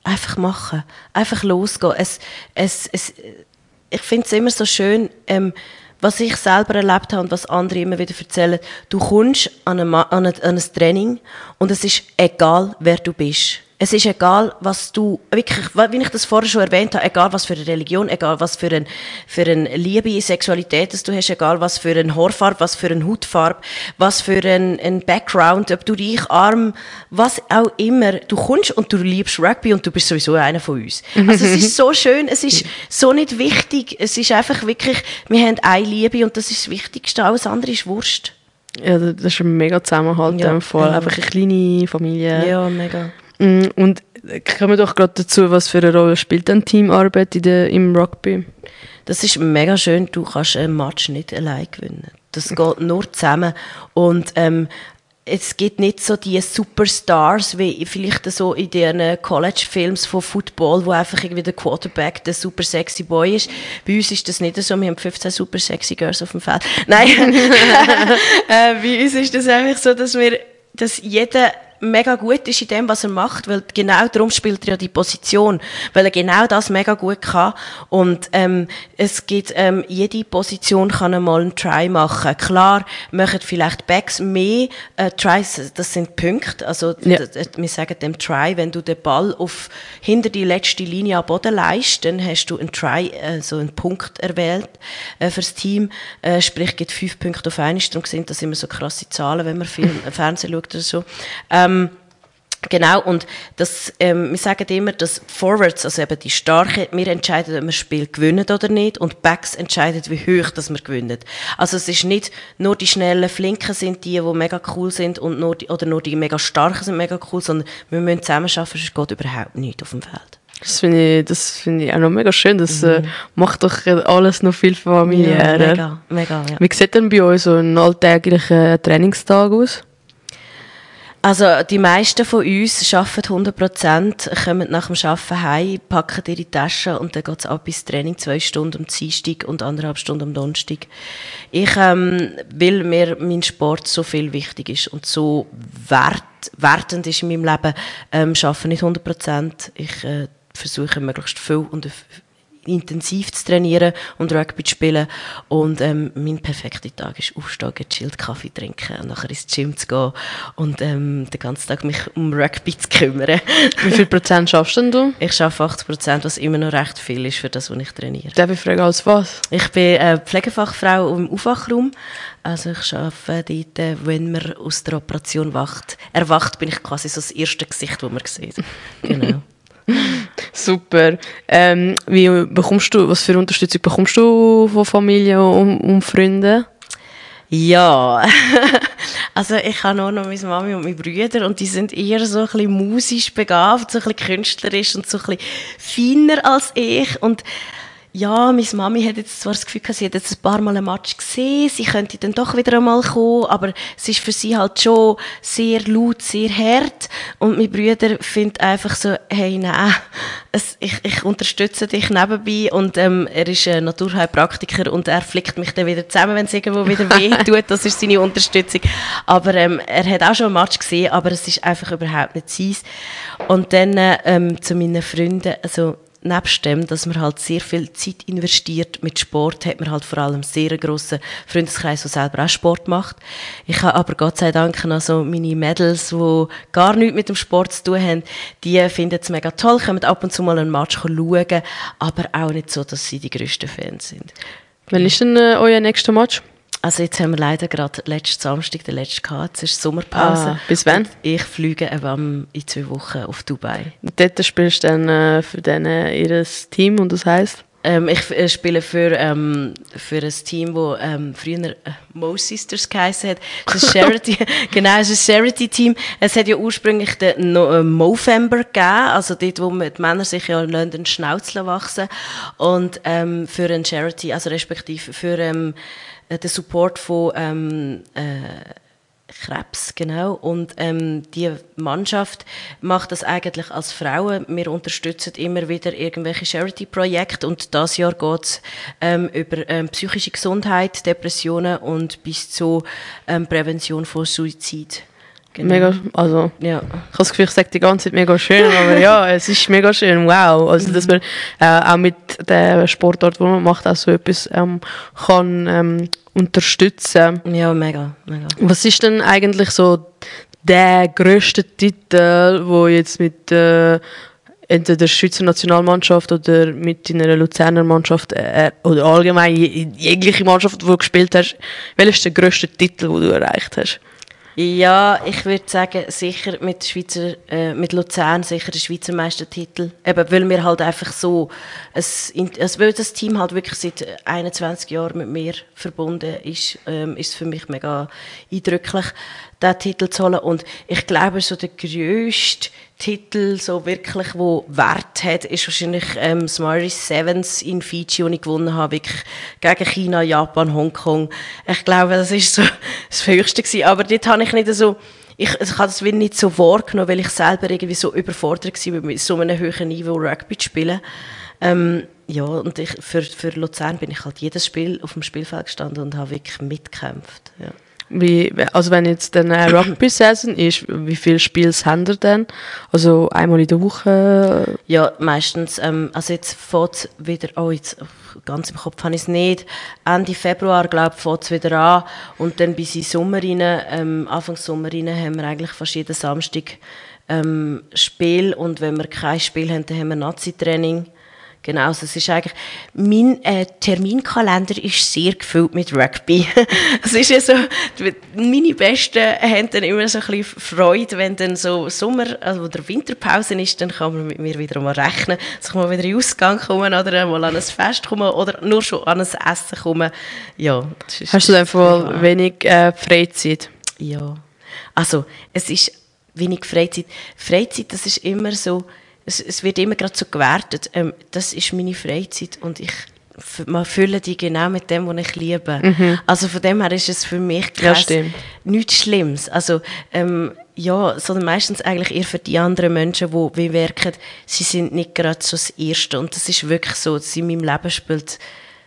Einfach machen. Einfach losgehen. Es, es, es, ich finde es immer so schön, ähm, was ich selber erlebt habe und was andere immer wieder erzählen. Du kommst an ein, an ein, an ein Training und es ist egal, wer du bist es ist egal, was du, wirklich, wie ich das vorher schon erwähnt habe, egal was für eine Religion, egal was für, ein, für eine Liebe Sexualität dass du hast, egal was für eine Haarfarbe, was für eine Hautfarbe, was für ein, ein Background, ob du reich, arm, was auch immer, du kommst und du liebst Rugby und du bist sowieso einer von uns. Also es ist so schön, es ist so nicht wichtig, es ist einfach wirklich, wir haben eine Liebe und das ist das Wichtigste, alles andere ist Wurst. Ja, das ist ein mega Zusammenhalt ja, Fall, einfach eine kleine Familie. Ja, mega. Mm, und kommen wir doch gerade dazu, was für eine Rolle spielt denn Teamarbeit in der, im Rugby? Das ist mega schön, du kannst einen Match nicht allein gewinnen. Das geht nur zusammen. Und ähm, es gibt nicht so die Superstars wie vielleicht so in den College-Films von Football, wo einfach irgendwie der Quarterback der super sexy Boy ist. Bei uns ist das nicht so. Wir haben 15 super sexy Girls auf dem Feld. Nein, äh, bei uns ist das einfach so, dass wir, dass jeder mega gut ist in dem, was er macht, weil genau darum spielt er ja die Position, weil er genau das mega gut kann. Und ähm, es gibt ähm, jede Position kann einmal einen Try machen. Klar machen vielleicht Backs mehr äh, Tries, das sind Punkte. Also ja. wir sagen dem Try, wenn du den Ball auf hinter die letzte Linie am Boden leist, dann hast du einen Try, äh, so einen Punkt erwählt äh, fürs Team. Äh, sprich, gibt fünf Punkte auf einen. Darum sind das immer so krasse Zahlen, wenn man Film, Fernsehen schaut oder so. Äh, ähm, Genau, und das, ähm, wir sagen immer, dass Forwards, also eben die Starke, wir entscheiden, ob wir das Spiel gewinnen oder nicht, und Backs entscheiden, wie hoch dass wir gewinnen. Also es ist nicht nur die schnellen Flinken sind die, die mega cool sind, und nur die, oder nur die mega Starken sind mega cool, sondern wir müssen zusammen arbeiten, sonst geht überhaupt nichts auf dem Feld. Das finde ich, das finde ich auch noch mega schön. Das äh, mhm. äh, macht doch alles noch viel familiärer. Ja, mega, mega, ja. Wie sieht denn bei euch so ein alltäglicher Trainingstag aus? Also die meisten von uns arbeiten 100 Prozent, kommen nach dem Arbeiten heim, packen ihre Taschen und dann geht es ab bis Training, zwei Stunden am Dienstag und anderthalb Stunden am Donnerstag. Ich, ähm, weil mir mein Sport so viel wichtig ist und so wert, wertend ist in meinem Leben, ähm, arbeite nicht 100 Prozent. Ich äh, versuche möglichst viel und intensiv zu trainieren und Rugby zu spielen. Und ähm, mein perfekter Tag ist aufstehen, chillt Kaffee trinken, und nachher ins Gym zu gehen und ähm, den ganzen Tag mich um Rugby zu kümmern. Wie viel Prozent schaffst denn du? Ich schaffe 80 Prozent, was immer noch recht viel ist für das, was ich trainiere. Darf ich fragen, als was? Ich bin äh, Pflegefachfrau im Aufwachraum. Also ich arbeite dort, äh, wenn man aus der Operation wacht. Erwacht bin ich quasi so das erste Gesicht, das man sieht. Genau. Super. Ähm, wie bekommst du, was für Unterstützung bekommst du von Familie und, und Freunden? Ja, also ich habe auch noch meine Mami und meine Brüder und die sind eher so ein bisschen musisch begabt, so ein bisschen künstlerisch und so ein bisschen feiner als ich und ja, meine Mami hat jetzt zwar das Gefühl gehabt, sie hat jetzt ein paar Mal einen Match gesehen, sie könnte dann doch wieder einmal kommen, aber es ist für sie halt schon sehr laut, sehr hart und mein Bruder findet einfach so, hey, nein, es, ich, ich unterstütze dich nebenbei und ähm, er ist ein Naturheilpraktiker und er flickt mich dann wieder zusammen, wenn es irgendwo wieder weh tut, das ist seine Unterstützung. Aber ähm, er hat auch schon einen Match gesehen, aber es ist einfach überhaupt nicht sein. Und dann ähm, zu meinen Freunden, also nebst dem, dass man halt sehr viel Zeit investiert mit Sport, hat man halt vor allem sehr einen grossen Freundeskreis, der selber auch Sport macht. Ich habe aber Gott sei Dank also meine Mädels, die gar nichts mit dem Sport zu tun haben, die finden es mega toll, können ab und zu mal einen Match schauen, aber auch nicht so, dass sie die grössten Fans sind. Wann ist denn äh, euer nächster Match? Also jetzt haben wir leider gerade letzten Samstag den letzten gehabt. Es ist Sommerpause. Ah, bis wann? ich fliege eben in zwei Wochen auf Dubai. Und dort spielst du dann äh, für denen ihr Team und das heisst? Ähm, ich äh, spiele für, ähm, für ein Team, das ähm, früher äh, Mo Sisters geheißen hat. Es ist ein Charity, genau, es ist ein Charity-Team. Es hat ja ursprünglich den no äh, Movember gegeben, also dort, wo die Männer sich ja den Schnauzeln wachsen. Und ähm, für ein Charity, also respektive für ähm, den Support von ähm, äh, Krebs, genau. Und ähm, die Mannschaft macht das eigentlich als Frauen. Wir unterstützen immer wieder irgendwelche Charity-Projekte und das Jahr geht es ähm, über ähm, psychische Gesundheit, Depressionen und bis zur ähm, Prävention von Suizid. Genau. Mega, also, ja. ich habe das Gefühl, ich sage die ganze Zeit mega schön, aber ja, es ist mega schön, wow. Also, dass man äh, auch mit der Sportart, die man macht, auch so etwas ähm, kann ähm, unterstützen. Ja, mega, mega. Was ist denn eigentlich so der grösste Titel, wo jetzt mit äh, entweder der Schweizer Nationalmannschaft oder mit deiner Luzerner Mannschaft äh, oder allgemein jegliche Mannschaft, die du gespielt hast, welcher ist der grösste Titel, den du erreicht hast? Ja, ich würde sagen, sicher mit, Schweizer, äh, mit Luzern sicher der Schweizer Meistertitel. Eben, weil wir halt einfach so, es, also weil das Team halt wirklich seit 21 Jahren mit mir verbunden ist, ähm, ist für mich mega eindrücklich, diesen Titel zu holen. Und ich glaube, so der grösste Titel, so wirklich, wo Wert hat, ist wahrscheinlich ähm, Smarties Sevens in Fiji, den ich gewonnen habe, wirklich gegen China, Japan, Hongkong. Ich glaube, das ist so das Höchste gewesen. Aber dort habe ich nicht so, ich, ich habe das nicht so wahrgenommen, weil ich selber irgendwie so überfordert war, mit so einem hohen Niveau Rugby zu spielen. Ähm, ja, und ich, für, für Luzern bin ich halt jedes Spiel auf dem Spielfeld gestanden und habe wirklich mitgekämpft. Ja. Wie, also wenn jetzt eine Rugby-Saison ist, wie viele Spiele haben ihr denn? Also einmal in der Woche? Ja, meistens. Ähm, also jetzt fängt wieder, oh jetzt ganz im Kopf habe ich es nicht, Ende Februar, glaube ich, fängt es wieder an und dann bis in Sommer rein, ähm, Anfang Sommer rein, haben wir eigentlich fast jeden Samstag ähm, Spiel und wenn wir kein Spiel haben, dann haben wir Nazi-Training Genau, also es ist eigentlich, mein äh, Terminkalender ist sehr gefüllt mit Rugby. es ist ja so, meine Besten haben dann immer so ein bisschen Freude, wenn dann so Sommer, also oder Winterpause ist, dann kann man mit mir wieder mal rechnen, dass ich mal wieder in den Ausgang kommen oder mal an ein Fest kommen oder nur schon an ein Essen kommen. Ja, ist, Hast du dann voll wenig äh, Freizeit? Ja, also es ist wenig Freizeit. Freizeit, das ist immer so, es, es wird immer gerade so gewertet, ähm, das ist meine Freizeit und ich man fülle die genau mit dem, was ich liebe. Mhm. Also von dem her ist es für mich kein, ja, nichts Schlimmes. Also ähm, ja, sondern meistens eigentlich eher für die anderen Menschen, die wie merken, sie sind nicht gerade so das Erste und das ist wirklich so, dass in meinem Leben spielt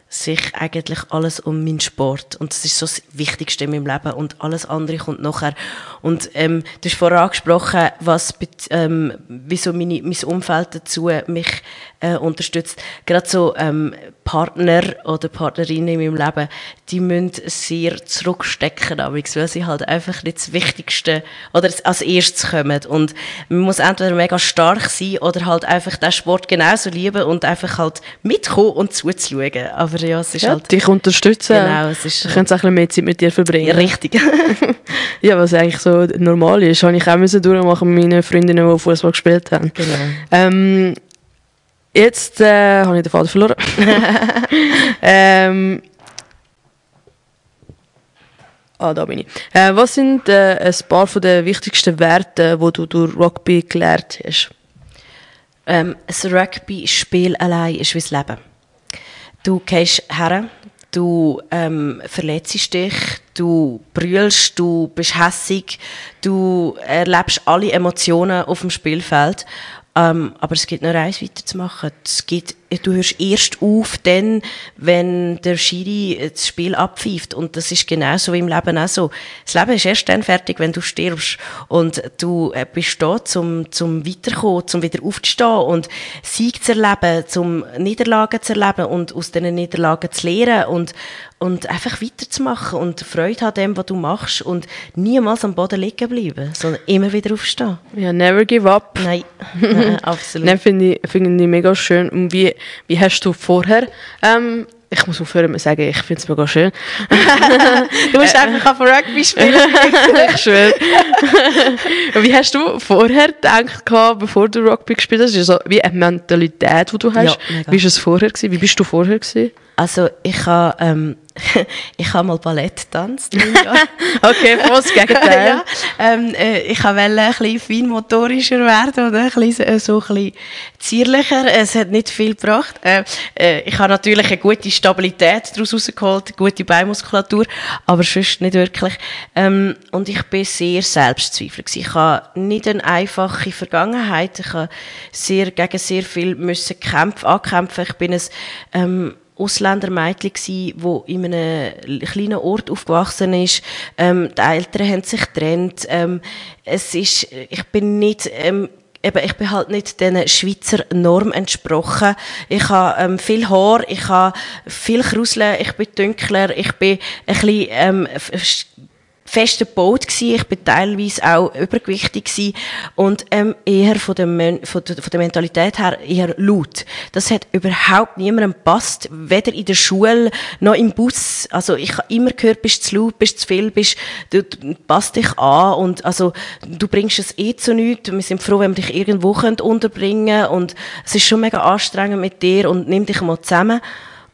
sich eigentlich alles um meinen Sport. Und das ist so das Wichtigste in meinem Leben. Und alles andere kommt nachher. Und ähm, du hast vorher angesprochen, was, ähm, wieso meine, mein Umfeld dazu mich äh, unterstützt. Gerade so ähm, Partner oder Partnerinnen in meinem Leben, die müssen sehr zurückstecken, weil sie halt einfach nicht das Wichtigste oder als erstes kommen. Und man muss entweder mega stark sein oder halt einfach den Sport genauso lieben und einfach halt mitkommen und zuzuschauen. Aber ja, es ist ja, halt... dich unterstützen. Genau, es ist... Ich könnte auch ein bisschen mehr Zeit mit dir verbringen. Richtig. ja, was eigentlich so normal ist, habe ich auch durchmachen mit meinen Freundinnen, die Fußball gespielt haben. Genau. Ähm, jetzt äh, habe ich den Faden verloren. ähm, Ah, da bin ich. Äh, was sind äh, ein paar von den wichtigsten Werte, die du durch Rugby gelernt hast? Ähm, ein Rugby-Spiel allein ist wie das Leben. Du gehst her, du ähm, verletzt dich, du brüllst, du bist hässig, du erlebst alle Emotionen auf dem Spielfeld ähm, aber es gibt noch eins weiterzumachen. Es gibt, du hörst erst auf, dann, wenn der Schiri das Spiel abpfeift. Und das ist genau so im Leben auch so. Das Leben ist erst dann fertig, wenn du stirbst. Und du äh, bist da, zum, zum weiterkommen, zum wieder aufzustehen und Sieg zu erleben, zum Niederlagen zu erleben und aus diesen Niederlagen zu lernen und, und einfach weiterzumachen und Freude an dem, was du machst und niemals am Boden liegen bleiben, sondern immer wieder aufstehen. Ja, never give up. Nein, Nein absolut. Nein, finde ich, find ich mega schön. Und wie, wie hast du vorher, ähm, ich muss aufhören zu sagen, ich finde es mega schön. du musst einfach auf Rugby spielen. ich schwöre. wie hast du vorher gedacht, bevor du Rugby gespielt hast? Also, wie eine Mentalität, die du hast. Ja, wie war es vorher? Gewesen? Wie bist du vorher? Gewesen? Also ich habe ähm, ich habe mal Ballett getanzt. okay, was Gegenteil. ja, ähm, äh, ich wollte ein bisschen feinmotorischer werden oder ein bisschen, äh, so ein bisschen zierlicher. Es hat nicht viel gebracht. Äh, äh, ich habe natürlich eine gute Stabilität daraus rausgeholt, eine gute Beinmuskulatur, aber sonst nicht wirklich. Ähm, und ich bin sehr selbstzweifelig. Ich habe nicht eine einfache Vergangenheit. Ich habe sehr, gegen sehr viel müssen kämpfen, ankämpfen. Ich bin ein ähm, Ausländermädchen gsi, wo in einem kleinen Ort aufgewachsen ist. Ähm, die Eltern haben sich getrennt. Ähm, es ist, ich bin nicht ähm, eben, ich bin halt nicht den Schweizer Norm entsprochen. Ich habe ähm, viel Haar, ich habe viel Krusle, ich bin dunkler, ich bin ein bisschen ähm, fest gebaut gewesen. Ich bin teilweise auch übergewichtig gewesen und ähm, eher von der, von, der, von der Mentalität her eher laut. Das hat überhaupt niemandem gepasst, weder in der Schule noch im Bus. Also ich habe immer gehört, bist zu laut, bist zu viel, bist, du, du passt dich an und also du bringst es eh zu nichts. Wir sind froh, wenn wir dich irgendwo unterbringen können und es ist schon mega anstrengend mit dir und nimm dich mal zusammen.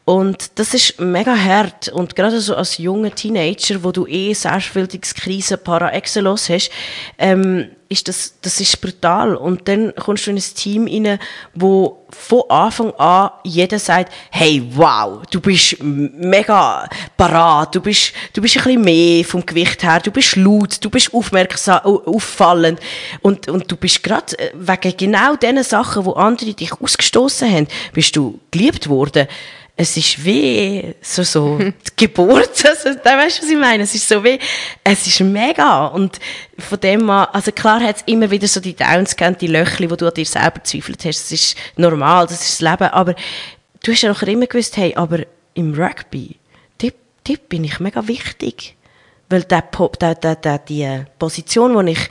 Und das ist mega hart. Und gerade so als junger Teenager, wo du eh Selbstbildungskrise par excellence hast, ähm, ist das, das ist brutal. Und dann kommst du in ein Team rein, wo von Anfang an jeder sagt, hey, wow, du bist mega parat, du bist, du bist ein bisschen mehr vom Gewicht her, du bist laut, du bist aufmerksam, auffallend. Und, und du bist gerade äh, wegen genau diesen Sachen, wo andere dich ausgestoßen haben, bist du geliebt worden es ist wie so, so die Geburt. Also, da weißt du, was ich meine? Es ist so wie, es ist mega. Und von dem an, also klar hat es immer wieder so die Downs gegeben, die Löchli, wo du an dir selber zweifelt hast. Das ist normal, das ist das Leben. Aber du hast ja noch immer gewusst, hey, aber im Rugby, dort, bin ich mega wichtig. Weil der, der, der, der, die Position, die ich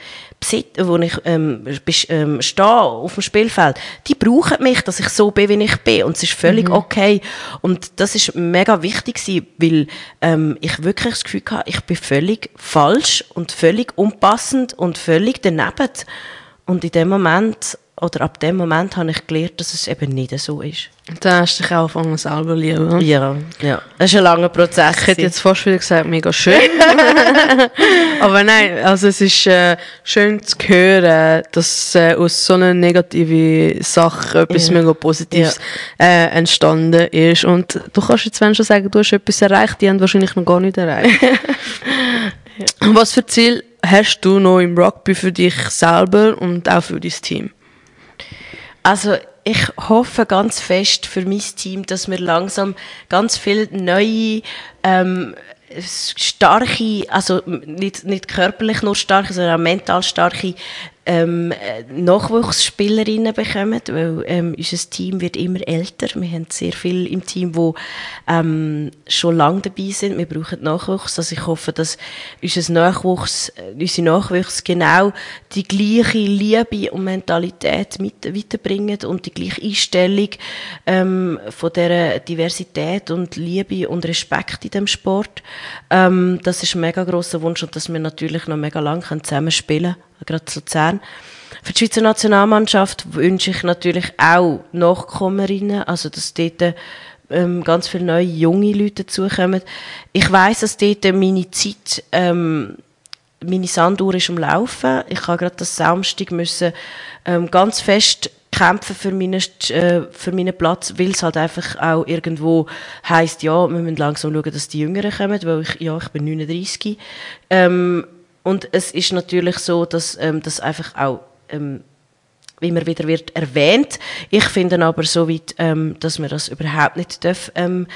wo ich ähm, ähm, stehe auf dem Spielfeld, die brauchen mich, dass ich so bin, wie ich bin. Und es ist völlig mhm. okay. Und das ist mega wichtig gewesen, weil ähm, ich wirklich das Gefühl hatte, ich bin völlig falsch und völlig unpassend und völlig daneben. Und in dem Moment oder ab dem Moment habe ich gelernt, dass es eben nicht so ist. Dann hast du dich auch angefangen selber lieben. Ja, ja. Das ist ein langer Prozess. Ich hätte jetzt fast wieder gesagt, mega schön. Aber nein, also es ist äh, schön zu hören, dass äh, aus so einer negativen Sache etwas ja. mega Positives ja. äh, entstanden ist. Und du kannst jetzt wenn schon sagen, du hast etwas erreicht, die haben wahrscheinlich noch gar nicht erreicht. ja. Was für Ziel hast du noch im Rugby für dich selber und auch für dein Team? Also ich hoffe ganz fest für mein Team, dass wir langsam ganz viele neue ähm, starke, also nicht, nicht körperlich nur starke, sondern auch mental starke ähm, Nachwuchsspielerinnen bekommen, weil ähm, unser Team wird immer älter. Wir haben sehr viele im Team, die ähm, schon lange dabei sind. Wir brauchen Nachwuchs. Also ich hoffe, dass unser Nachwuchs, äh, unsere Nachwuchs genau die gleiche Liebe und Mentalität mit, weiterbringen und die gleiche Einstellung ähm, von der Diversität und Liebe und Respekt in dem Sport. Ähm, das ist ein mega grosser Wunsch und dass wir natürlich noch mega lange zusammen spielen können gerade Luzern. Für die Schweizer Nationalmannschaft wünsche ich natürlich auch Nachkommerinnen, also dass dort ähm, ganz viele neue junge Leute dazukommen. Ich weiß, dass dort meine Zeit, ähm, meine Sanduhr ist am Laufen. Ich habe gerade das Samstag müssen ähm, ganz fest kämpfen für meinen, äh, für meinen Platz, weil es halt einfach auch irgendwo heisst, ja, wir müssen langsam schauen, dass die Jüngeren kommen, weil ich, ja, ich bin 39. Ähm, und es ist natürlich so, dass ähm, das einfach auch ähm, immer wieder wird erwähnt. Ich finde aber so weit, ähm, dass man das überhaupt nicht darf, ähm,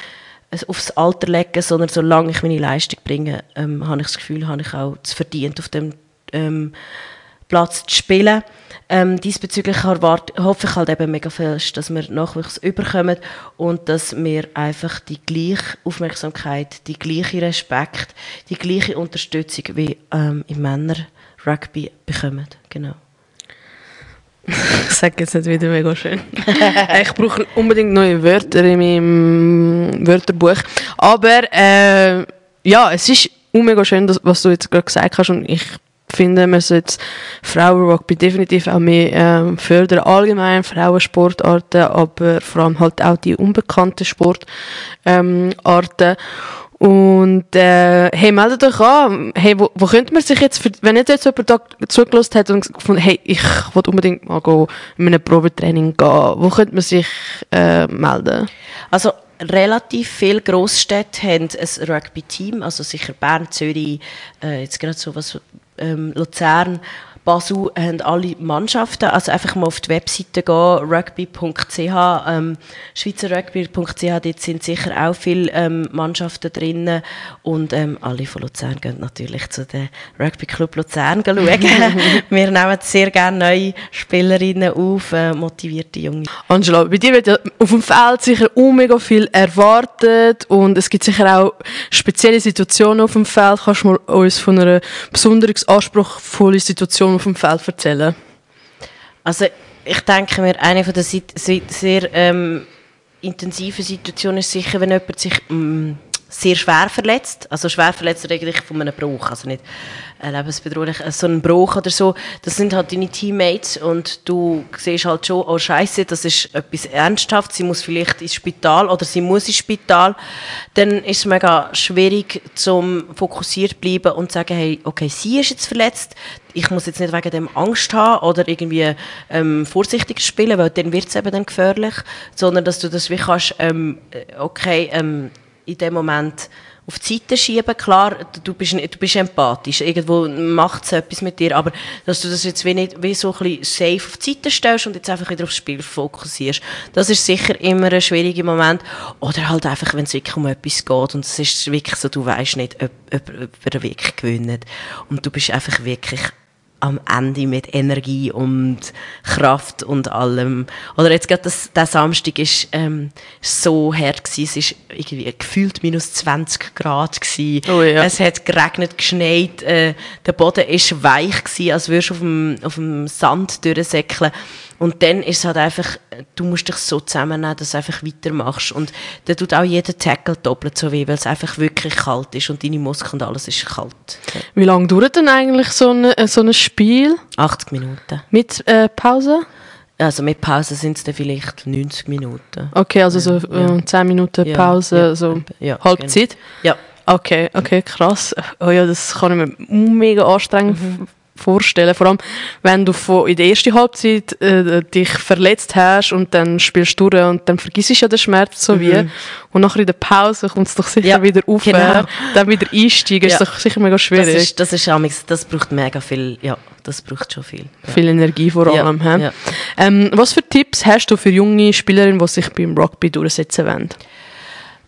aufs Alter legen, sondern solange ich meine Leistung bringe, ähm, habe ich das Gefühl, habe ich auch es verdient, auf dem ähm, Platz zu spielen. Ähm, diesbezüglich hoffe ich halt eben mega fest, dass wir Nachwuchs überkommen und dass wir einfach die gleiche Aufmerksamkeit, die gleiche Respekt, die gleiche Unterstützung wie ähm, im Männer-Rugby bekommen. Genau. ich sage jetzt nicht wieder mega schön. ich brauche unbedingt neue Wörter in meinem Wörterbuch. Aber äh, ja, es ist mega schön, was du jetzt gerade gesagt hast und ich finde, man sollte Frauenrugby definitiv auch mehr ähm, fördern, allgemein Frauensportarten, aber vor allem halt auch die unbekannten Sportarten. Und äh, hey, meldet euch an. Hey, wo, wo könnte man sich jetzt, für, wenn jetzt jetzt jemand da zugelassen hat und gefunden, hey, ich will unbedingt mal in einem Probetraining gehen, wo könnte man sich äh, melden? Also relativ viele Grossstädte haben ein Rugby-Team, also sicher Bern, Zürich, äh, jetzt gerade so was ähm, Luzern, Basel haben alle Mannschaften. Also einfach mal auf die Webseite gehen, rugby.ch, ähm, schweizerrugby.ch, dort sind sicher auch viele ähm, Mannschaften drin. Und ähm, alle von Luzern gehen natürlich zu den Rugby Club Luzern schauen. Wir nehmen sehr gerne neue Spielerinnen auf, äh, motivierte Junge. Angela, bei dir wird ja auf dem Feld sicher mega viel erwartet und es gibt sicher auch spezielle Situationen auf dem Feld. Kannst du uns von einer besonders anspruchsvollen Situation auf dem Feld erzählen? Also ich denke mir, eine von der sehr ähm, intensiven Situationen ist sicher, wenn jemand sich mm, sehr schwer verletzt, also schwer verletzt eigentlich von einem Bruch, also nicht äh, lebensbedrohlich, äh, so ein Bruch oder so, das sind halt deine Teammates und du siehst halt schon, oh Scheiße, das ist etwas ernsthaft, sie muss vielleicht ins Spital oder sie muss ins Spital, dann ist es mega schwierig, zum fokussiert bleiben und zu sagen, hey, okay, sie ist jetzt verletzt, ich muss jetzt nicht wegen dem Angst haben oder irgendwie ähm, vorsichtig spielen, weil dann wird es eben dann gefährlich, sondern dass du das wie kannst, ähm, okay, ähm, in dem Moment auf die Seite schieben. Klar, du bist, du bist empathisch, irgendwo macht es etwas mit dir, aber dass du das jetzt wie, nicht, wie so ein bisschen safe auf die Seite stellst und jetzt einfach wieder aufs Spiel fokussierst, das ist sicher immer ein schwieriger Moment. Oder halt einfach, wenn es wirklich um etwas geht und es ist wirklich so, du weißt nicht, ob, ob, ob er wirklich gewinnt und du bist einfach wirklich am Ende mit Energie und Kraft und allem. Oder jetzt gerade das, der Samstag ist ähm, so hart gewesen. Es ist irgendwie gefühlt minus 20 Grad gewesen. Oh, ja. Es hat geregnet, geschneit. Äh, der Boden ist weich gewesen, als würdest du auf dem, auf dem Sand durchsäckeln. Und dann ist es halt einfach, du musst dich so zusammennehmen, dass du einfach weitermachst. Und dann tut auch jeder Tackle doppelt so weh, weil es einfach wirklich kalt ist und deine Muskeln und alles ist kalt. Wie lange dauert denn eigentlich so ein, äh, so ein Spiel? 80 Minuten. Mit äh, Pause? Also mit Pause sind es dann vielleicht 90 Minuten. Okay, also so äh, 10 Minuten Pause, ja, so ja, Halbzeit? Ja. Okay, okay, krass. Oh ja, das kann ich mir mega anstrengend mhm vorstellen. Vor allem, wenn du von, in der ersten Halbzeit äh, dich verletzt hast und dann spielst du durch und dann vergisst du ja den Schmerz so wie. Mhm. Und nachher in der Pause kommt es doch sicher Ja, wieder auf. genau. Dann wieder einsteigen, ist Ja. doch sicher mega Das schwierig. ist, das ist das braucht mega viel, ja, das braucht schon viel. Ja. Viel Energie vor allem. ja. Ähm, was für Tipps hast du für junge Spielerinnen, die sich beim Rugby durchsetzen wollen?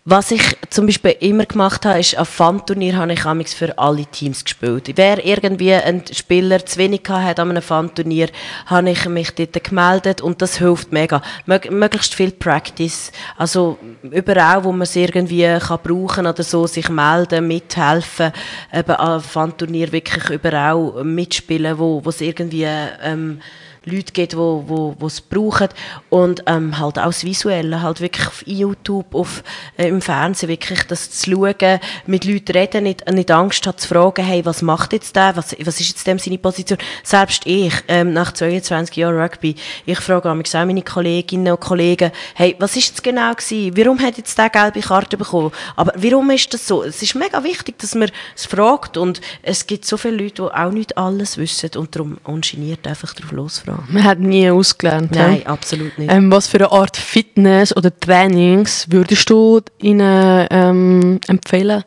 Was ich zum Beispiel immer gemacht habe, ist, auf Fun-Turnier habe ich amigs für alle Teams gespielt. Wer irgendwie ein Spieler zu wenig hat an einem Fun-Turnier, habe ich mich dort gemeldet und das hilft mega. Mög möglichst viel Practice. Also überall, wo man es irgendwie kann brauchen oder so, sich melden, mithelfen, eben an Fun-Turnier wirklich überall mitspielen, wo wo es irgendwie ähm, Leute gibt, die wo, wo, es brauchen. Und ähm, halt auch das Visuelle, halt wirklich auf YouTube, auf, äh, im Fernsehen wirklich das zu schauen, mit Leuten reden, nicht, nicht Angst haben zu fragen, hey, was macht jetzt der, was, was ist jetzt dem seine Position? Selbst ich, ähm, nach 22 Jahren Rugby, ich frage auch meine Kolleginnen und Kollegen, hey, was ist jetzt genau gewesen? Warum hat jetzt der gelbe Karte bekommen? Aber warum ist das so? Es ist mega wichtig, dass man es fragt und es gibt so viele Leute, die auch nicht alles wissen und darum ungeniert einfach drauf losfragen. Man hat nie ausgelernt. Nein, absolut nicht. Ähm, was für eine Art Fitness oder Trainings würdest du ihnen ähm, empfehlen?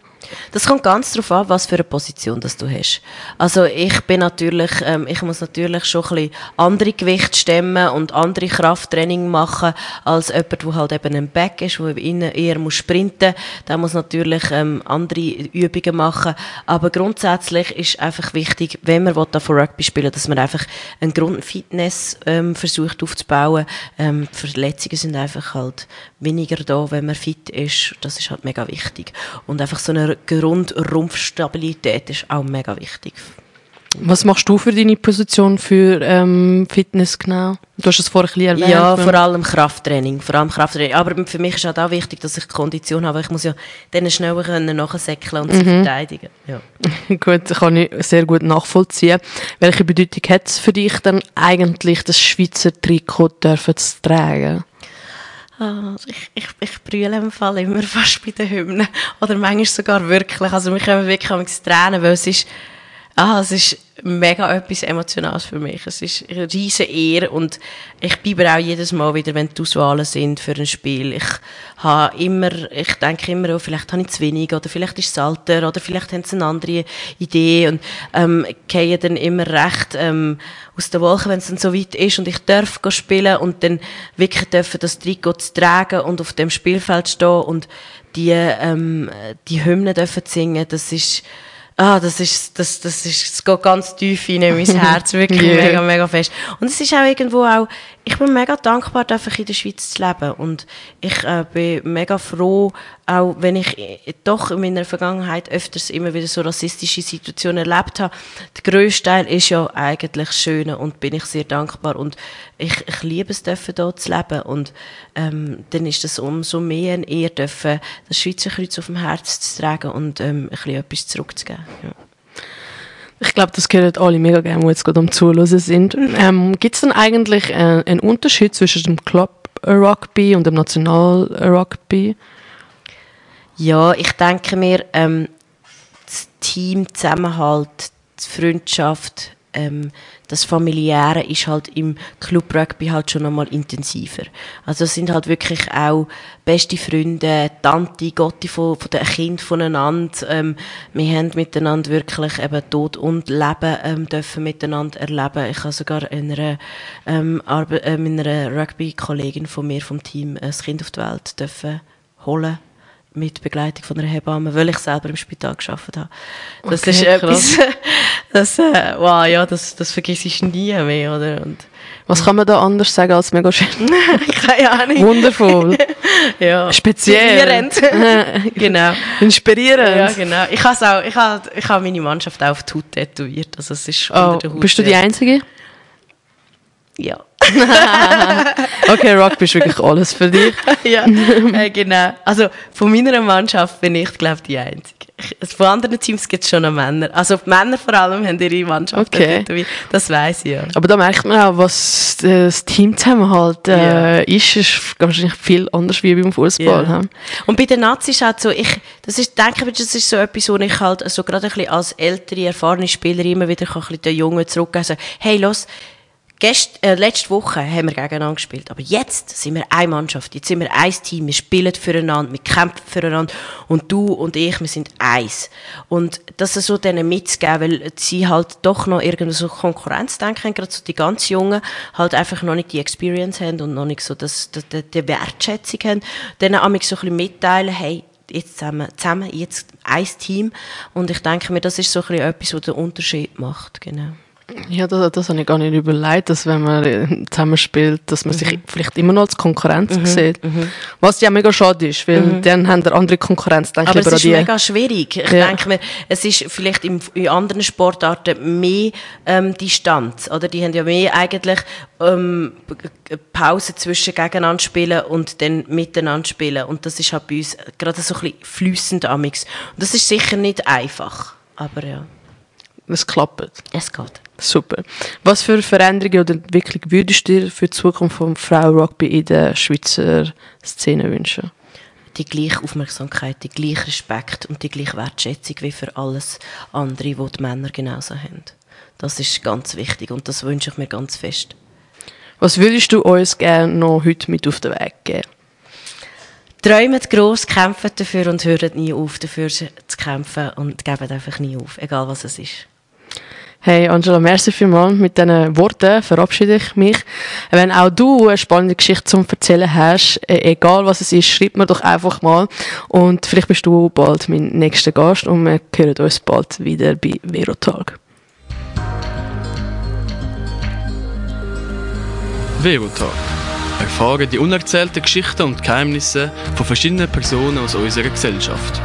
Das kommt ganz darauf an, was für eine Position das du hast. Also ich bin natürlich, ähm, ich muss natürlich schon ein bisschen andere Gewichte stemmen und andere Krafttraining machen als jemand, der halt eben ein Back ist, der eher muss sprinten. Der muss natürlich ähm, andere Übungen machen. Aber grundsätzlich ist einfach wichtig, wenn man da von Rugby spielen, dass man einfach eine Grundfitness ähm, versucht aufzubauen. Ähm, Verletzungen sind einfach halt weniger da, wenn man fit ist. Das ist halt mega wichtig. Und einfach so eine Grundrumpfstabilität ist auch mega wichtig. Was machst du für deine Position für ähm, Fitness genau? Du hast es vorher ein bisschen erwähnt. Ja, vor allem Krafttraining. Vor allem Krafttraining. Aber für mich ist halt auch wichtig, dass ich Kondition habe. Ich muss ja dann schneller können nachsäckeln und sie verteidigen. Ja. Gut, kann ich sehr gut nachvollziehen. Welche Bedeutung hat es für dich dann eigentlich, das Schweizer Trikot dürfen zu tragen? Ah, ich, ich, ich brülle im Fall immer fast bei den Hymnen. Oder manchmal sogar wirklich. Also wir können wirklich am Tränen, weil es ist, ah, es ist mega etwas Emotionales für mich. Es ist eine riesige Ehre und ich bleibe auch jedes Mal wieder, wenn die Auswahlen sind für ein Spiel. Ich habe immer, ich denke immer, oh, vielleicht habe ich zu wenig oder vielleicht ist es Alter oder vielleicht haben sie eine andere Idee und ähm, gehe dann immer recht ähm, aus der Wolke, wenn es dann so weit ist und ich darf spielen und dann wirklich dürfen das Trikot tragen und auf dem Spielfeld stehen und die, ähm, die Hymnen dürfen singen, das ist Ah, das ist, das, das ist, es geht ganz tief rein in mein Herz, wirklich Yeah. mega, mega fest. Und es ist auch irgendwo auch, ich bin mega dankbar, einfach in der Schweiz zu leben. Und ich äh, bin mega froh, auch wenn ich äh, doch in meiner Vergangenheit öfters immer wieder so rassistische Situationen erlebt habe. Der grösste Teil ist ja eigentlich schön und bin ich sehr dankbar. Und ich, ich liebe es, dürfen hier zu leben. Und ähm, dann ist es umso mehr eine Ehre, dürfen das Schweizer Kreuz auf dem Herz zu tragen und ähm, ein bisschen etwas zurückzugeben. Ja. Ich glaube, das hören alle mega gerne, die jetzt gerade am Zuhören sind. Ähm, Gibt es denn eigentlich äh, einen Unterschied zwischen dem Club Rugby und dem National Rugby? Ja, ich denke mir, ähm, das Team, Zusammenhalt, die Freundschaft, ähm, das Familiäre ist halt im Club Rugby halt schon einmal intensiver. Also es sind halt wirklich auch beste Freunde, Tante, Gotti von, von den Kind voneinander. Ähm, wir haben miteinander wirklich eben Tod und Leben ähm, dürfen miteinander erleben. Ich habe sogar einer, ähm, Arbe äh, Rugby-Kollegin von mir vom Team ein Kind auf die Welt dürfen holen mit Begleitung von einer Hebamme, weil ich selber im Spital geschafft habe. Das Okay, ist etwas, das, äh, wow, ja, das, das vergisst ich nie mehr, oder? Und, Was kann man da anders sagen als mega schön? keine Ahnung. Wundervoll. ja. Speziell. Motivierend. genau. Inspirierend. Ja, genau. Ich habe auch, ich habe, ich habe meine Mannschaft auch auf die Haut tätowiert, also es ist Oh, unter der Haut. bist du die. Einzige? Ja. Okay, Rugby ist wirklich alles für dich. ja, äh, genau. Also, von meiner Mannschaft bin ich, glaube ich, die Einzige. Von anderen Teams gibt es schon noch Männer. Also die Männer vor allem haben ihre Mannschaften. Okay. Das weiß ich ja. Aber da merkt man auch, was das Teamzusammenhalt äh, Ja. ist. ist wahrscheinlich viel anders wie beim Fußball. Ja. Und bei den Nazis halt so, ich, das ist, denke ich, das ist so etwas, wo ich halt so gerade ein bisschen als ältere, erfahrene Spieler immer wieder kann ein bisschen den Jungen zurückgeben so, hey, los, Gest, äh, letzte Woche haben wir gegeneinander gespielt, aber jetzt sind wir eine Mannschaft, jetzt sind wir ein Team, wir spielen füreinander, wir kämpfen füreinander und du und ich, wir sind eins. Und das so denen mitzugeben, weil sie halt doch noch irgendwie so Konkurrenz denken, gerade so die ganz Jungen, halt einfach noch nicht die Experience haben und noch nicht so das, das, die, die Wertschätzung haben, denen amig so ein bisschen mitteilen, hey, jetzt zusammen, zusammen, jetzt ein Team und ich denke mir, das ist so ein bisschen etwas, was den Unterschied macht, genau. Ja, das, das habe ich gar nicht überlegt, dass wenn man äh, zusammenspielt, dass man sich vielleicht immer noch als Konkurrenz sieht. Was ja mega schade ist, weil dann haben der andere Konkurrenz, denke Aber ich, es ist die. mega schwierig. Ich Ja. denke mir, es ist vielleicht im, in anderen Sportarten mehr ähm, Distanz. Oder? Die haben ja mehr eigentlich ähm, Pause zwischen gegeneinander spielen und dann miteinander spielen. Und das ist halt bei uns gerade so ein bisschen fließend amix. Und das ist sicher nicht einfach. Aber ja, Es klappt. es geht. Super. Was für Veränderungen oder Entwicklung würdest du dir für die Zukunft vom Frau-Rugby in der Schweizer Szene wünschen? die gleiche Aufmerksamkeit, die gleiche Respekt und die gleiche Wertschätzung wie für alles andere, was die Männer genauso haben. Das ist ganz wichtig und das wünsche ich mir ganz fest. Was würdest du uns gerne noch heute mit auf den Weg geben? Träumt gross, kämpft dafür und hört nie auf, dafür zu kämpfen und gebt einfach nie auf, egal was es ist. Hey Angela, merci vielmals. Mit diesen Worten verabschiede ich mich. Wenn auch du eine spannende Geschichte zum Erzählen hast, äh, egal was es ist, schreib mir doch einfach mal. Und vielleicht bist du bald mein nächster Gast und wir hören uns bald wieder bei Verotag. Verotag. Erfahren die unerzählten Geschichten und Geheimnisse von verschiedenen Personen aus unserer Gesellschaft.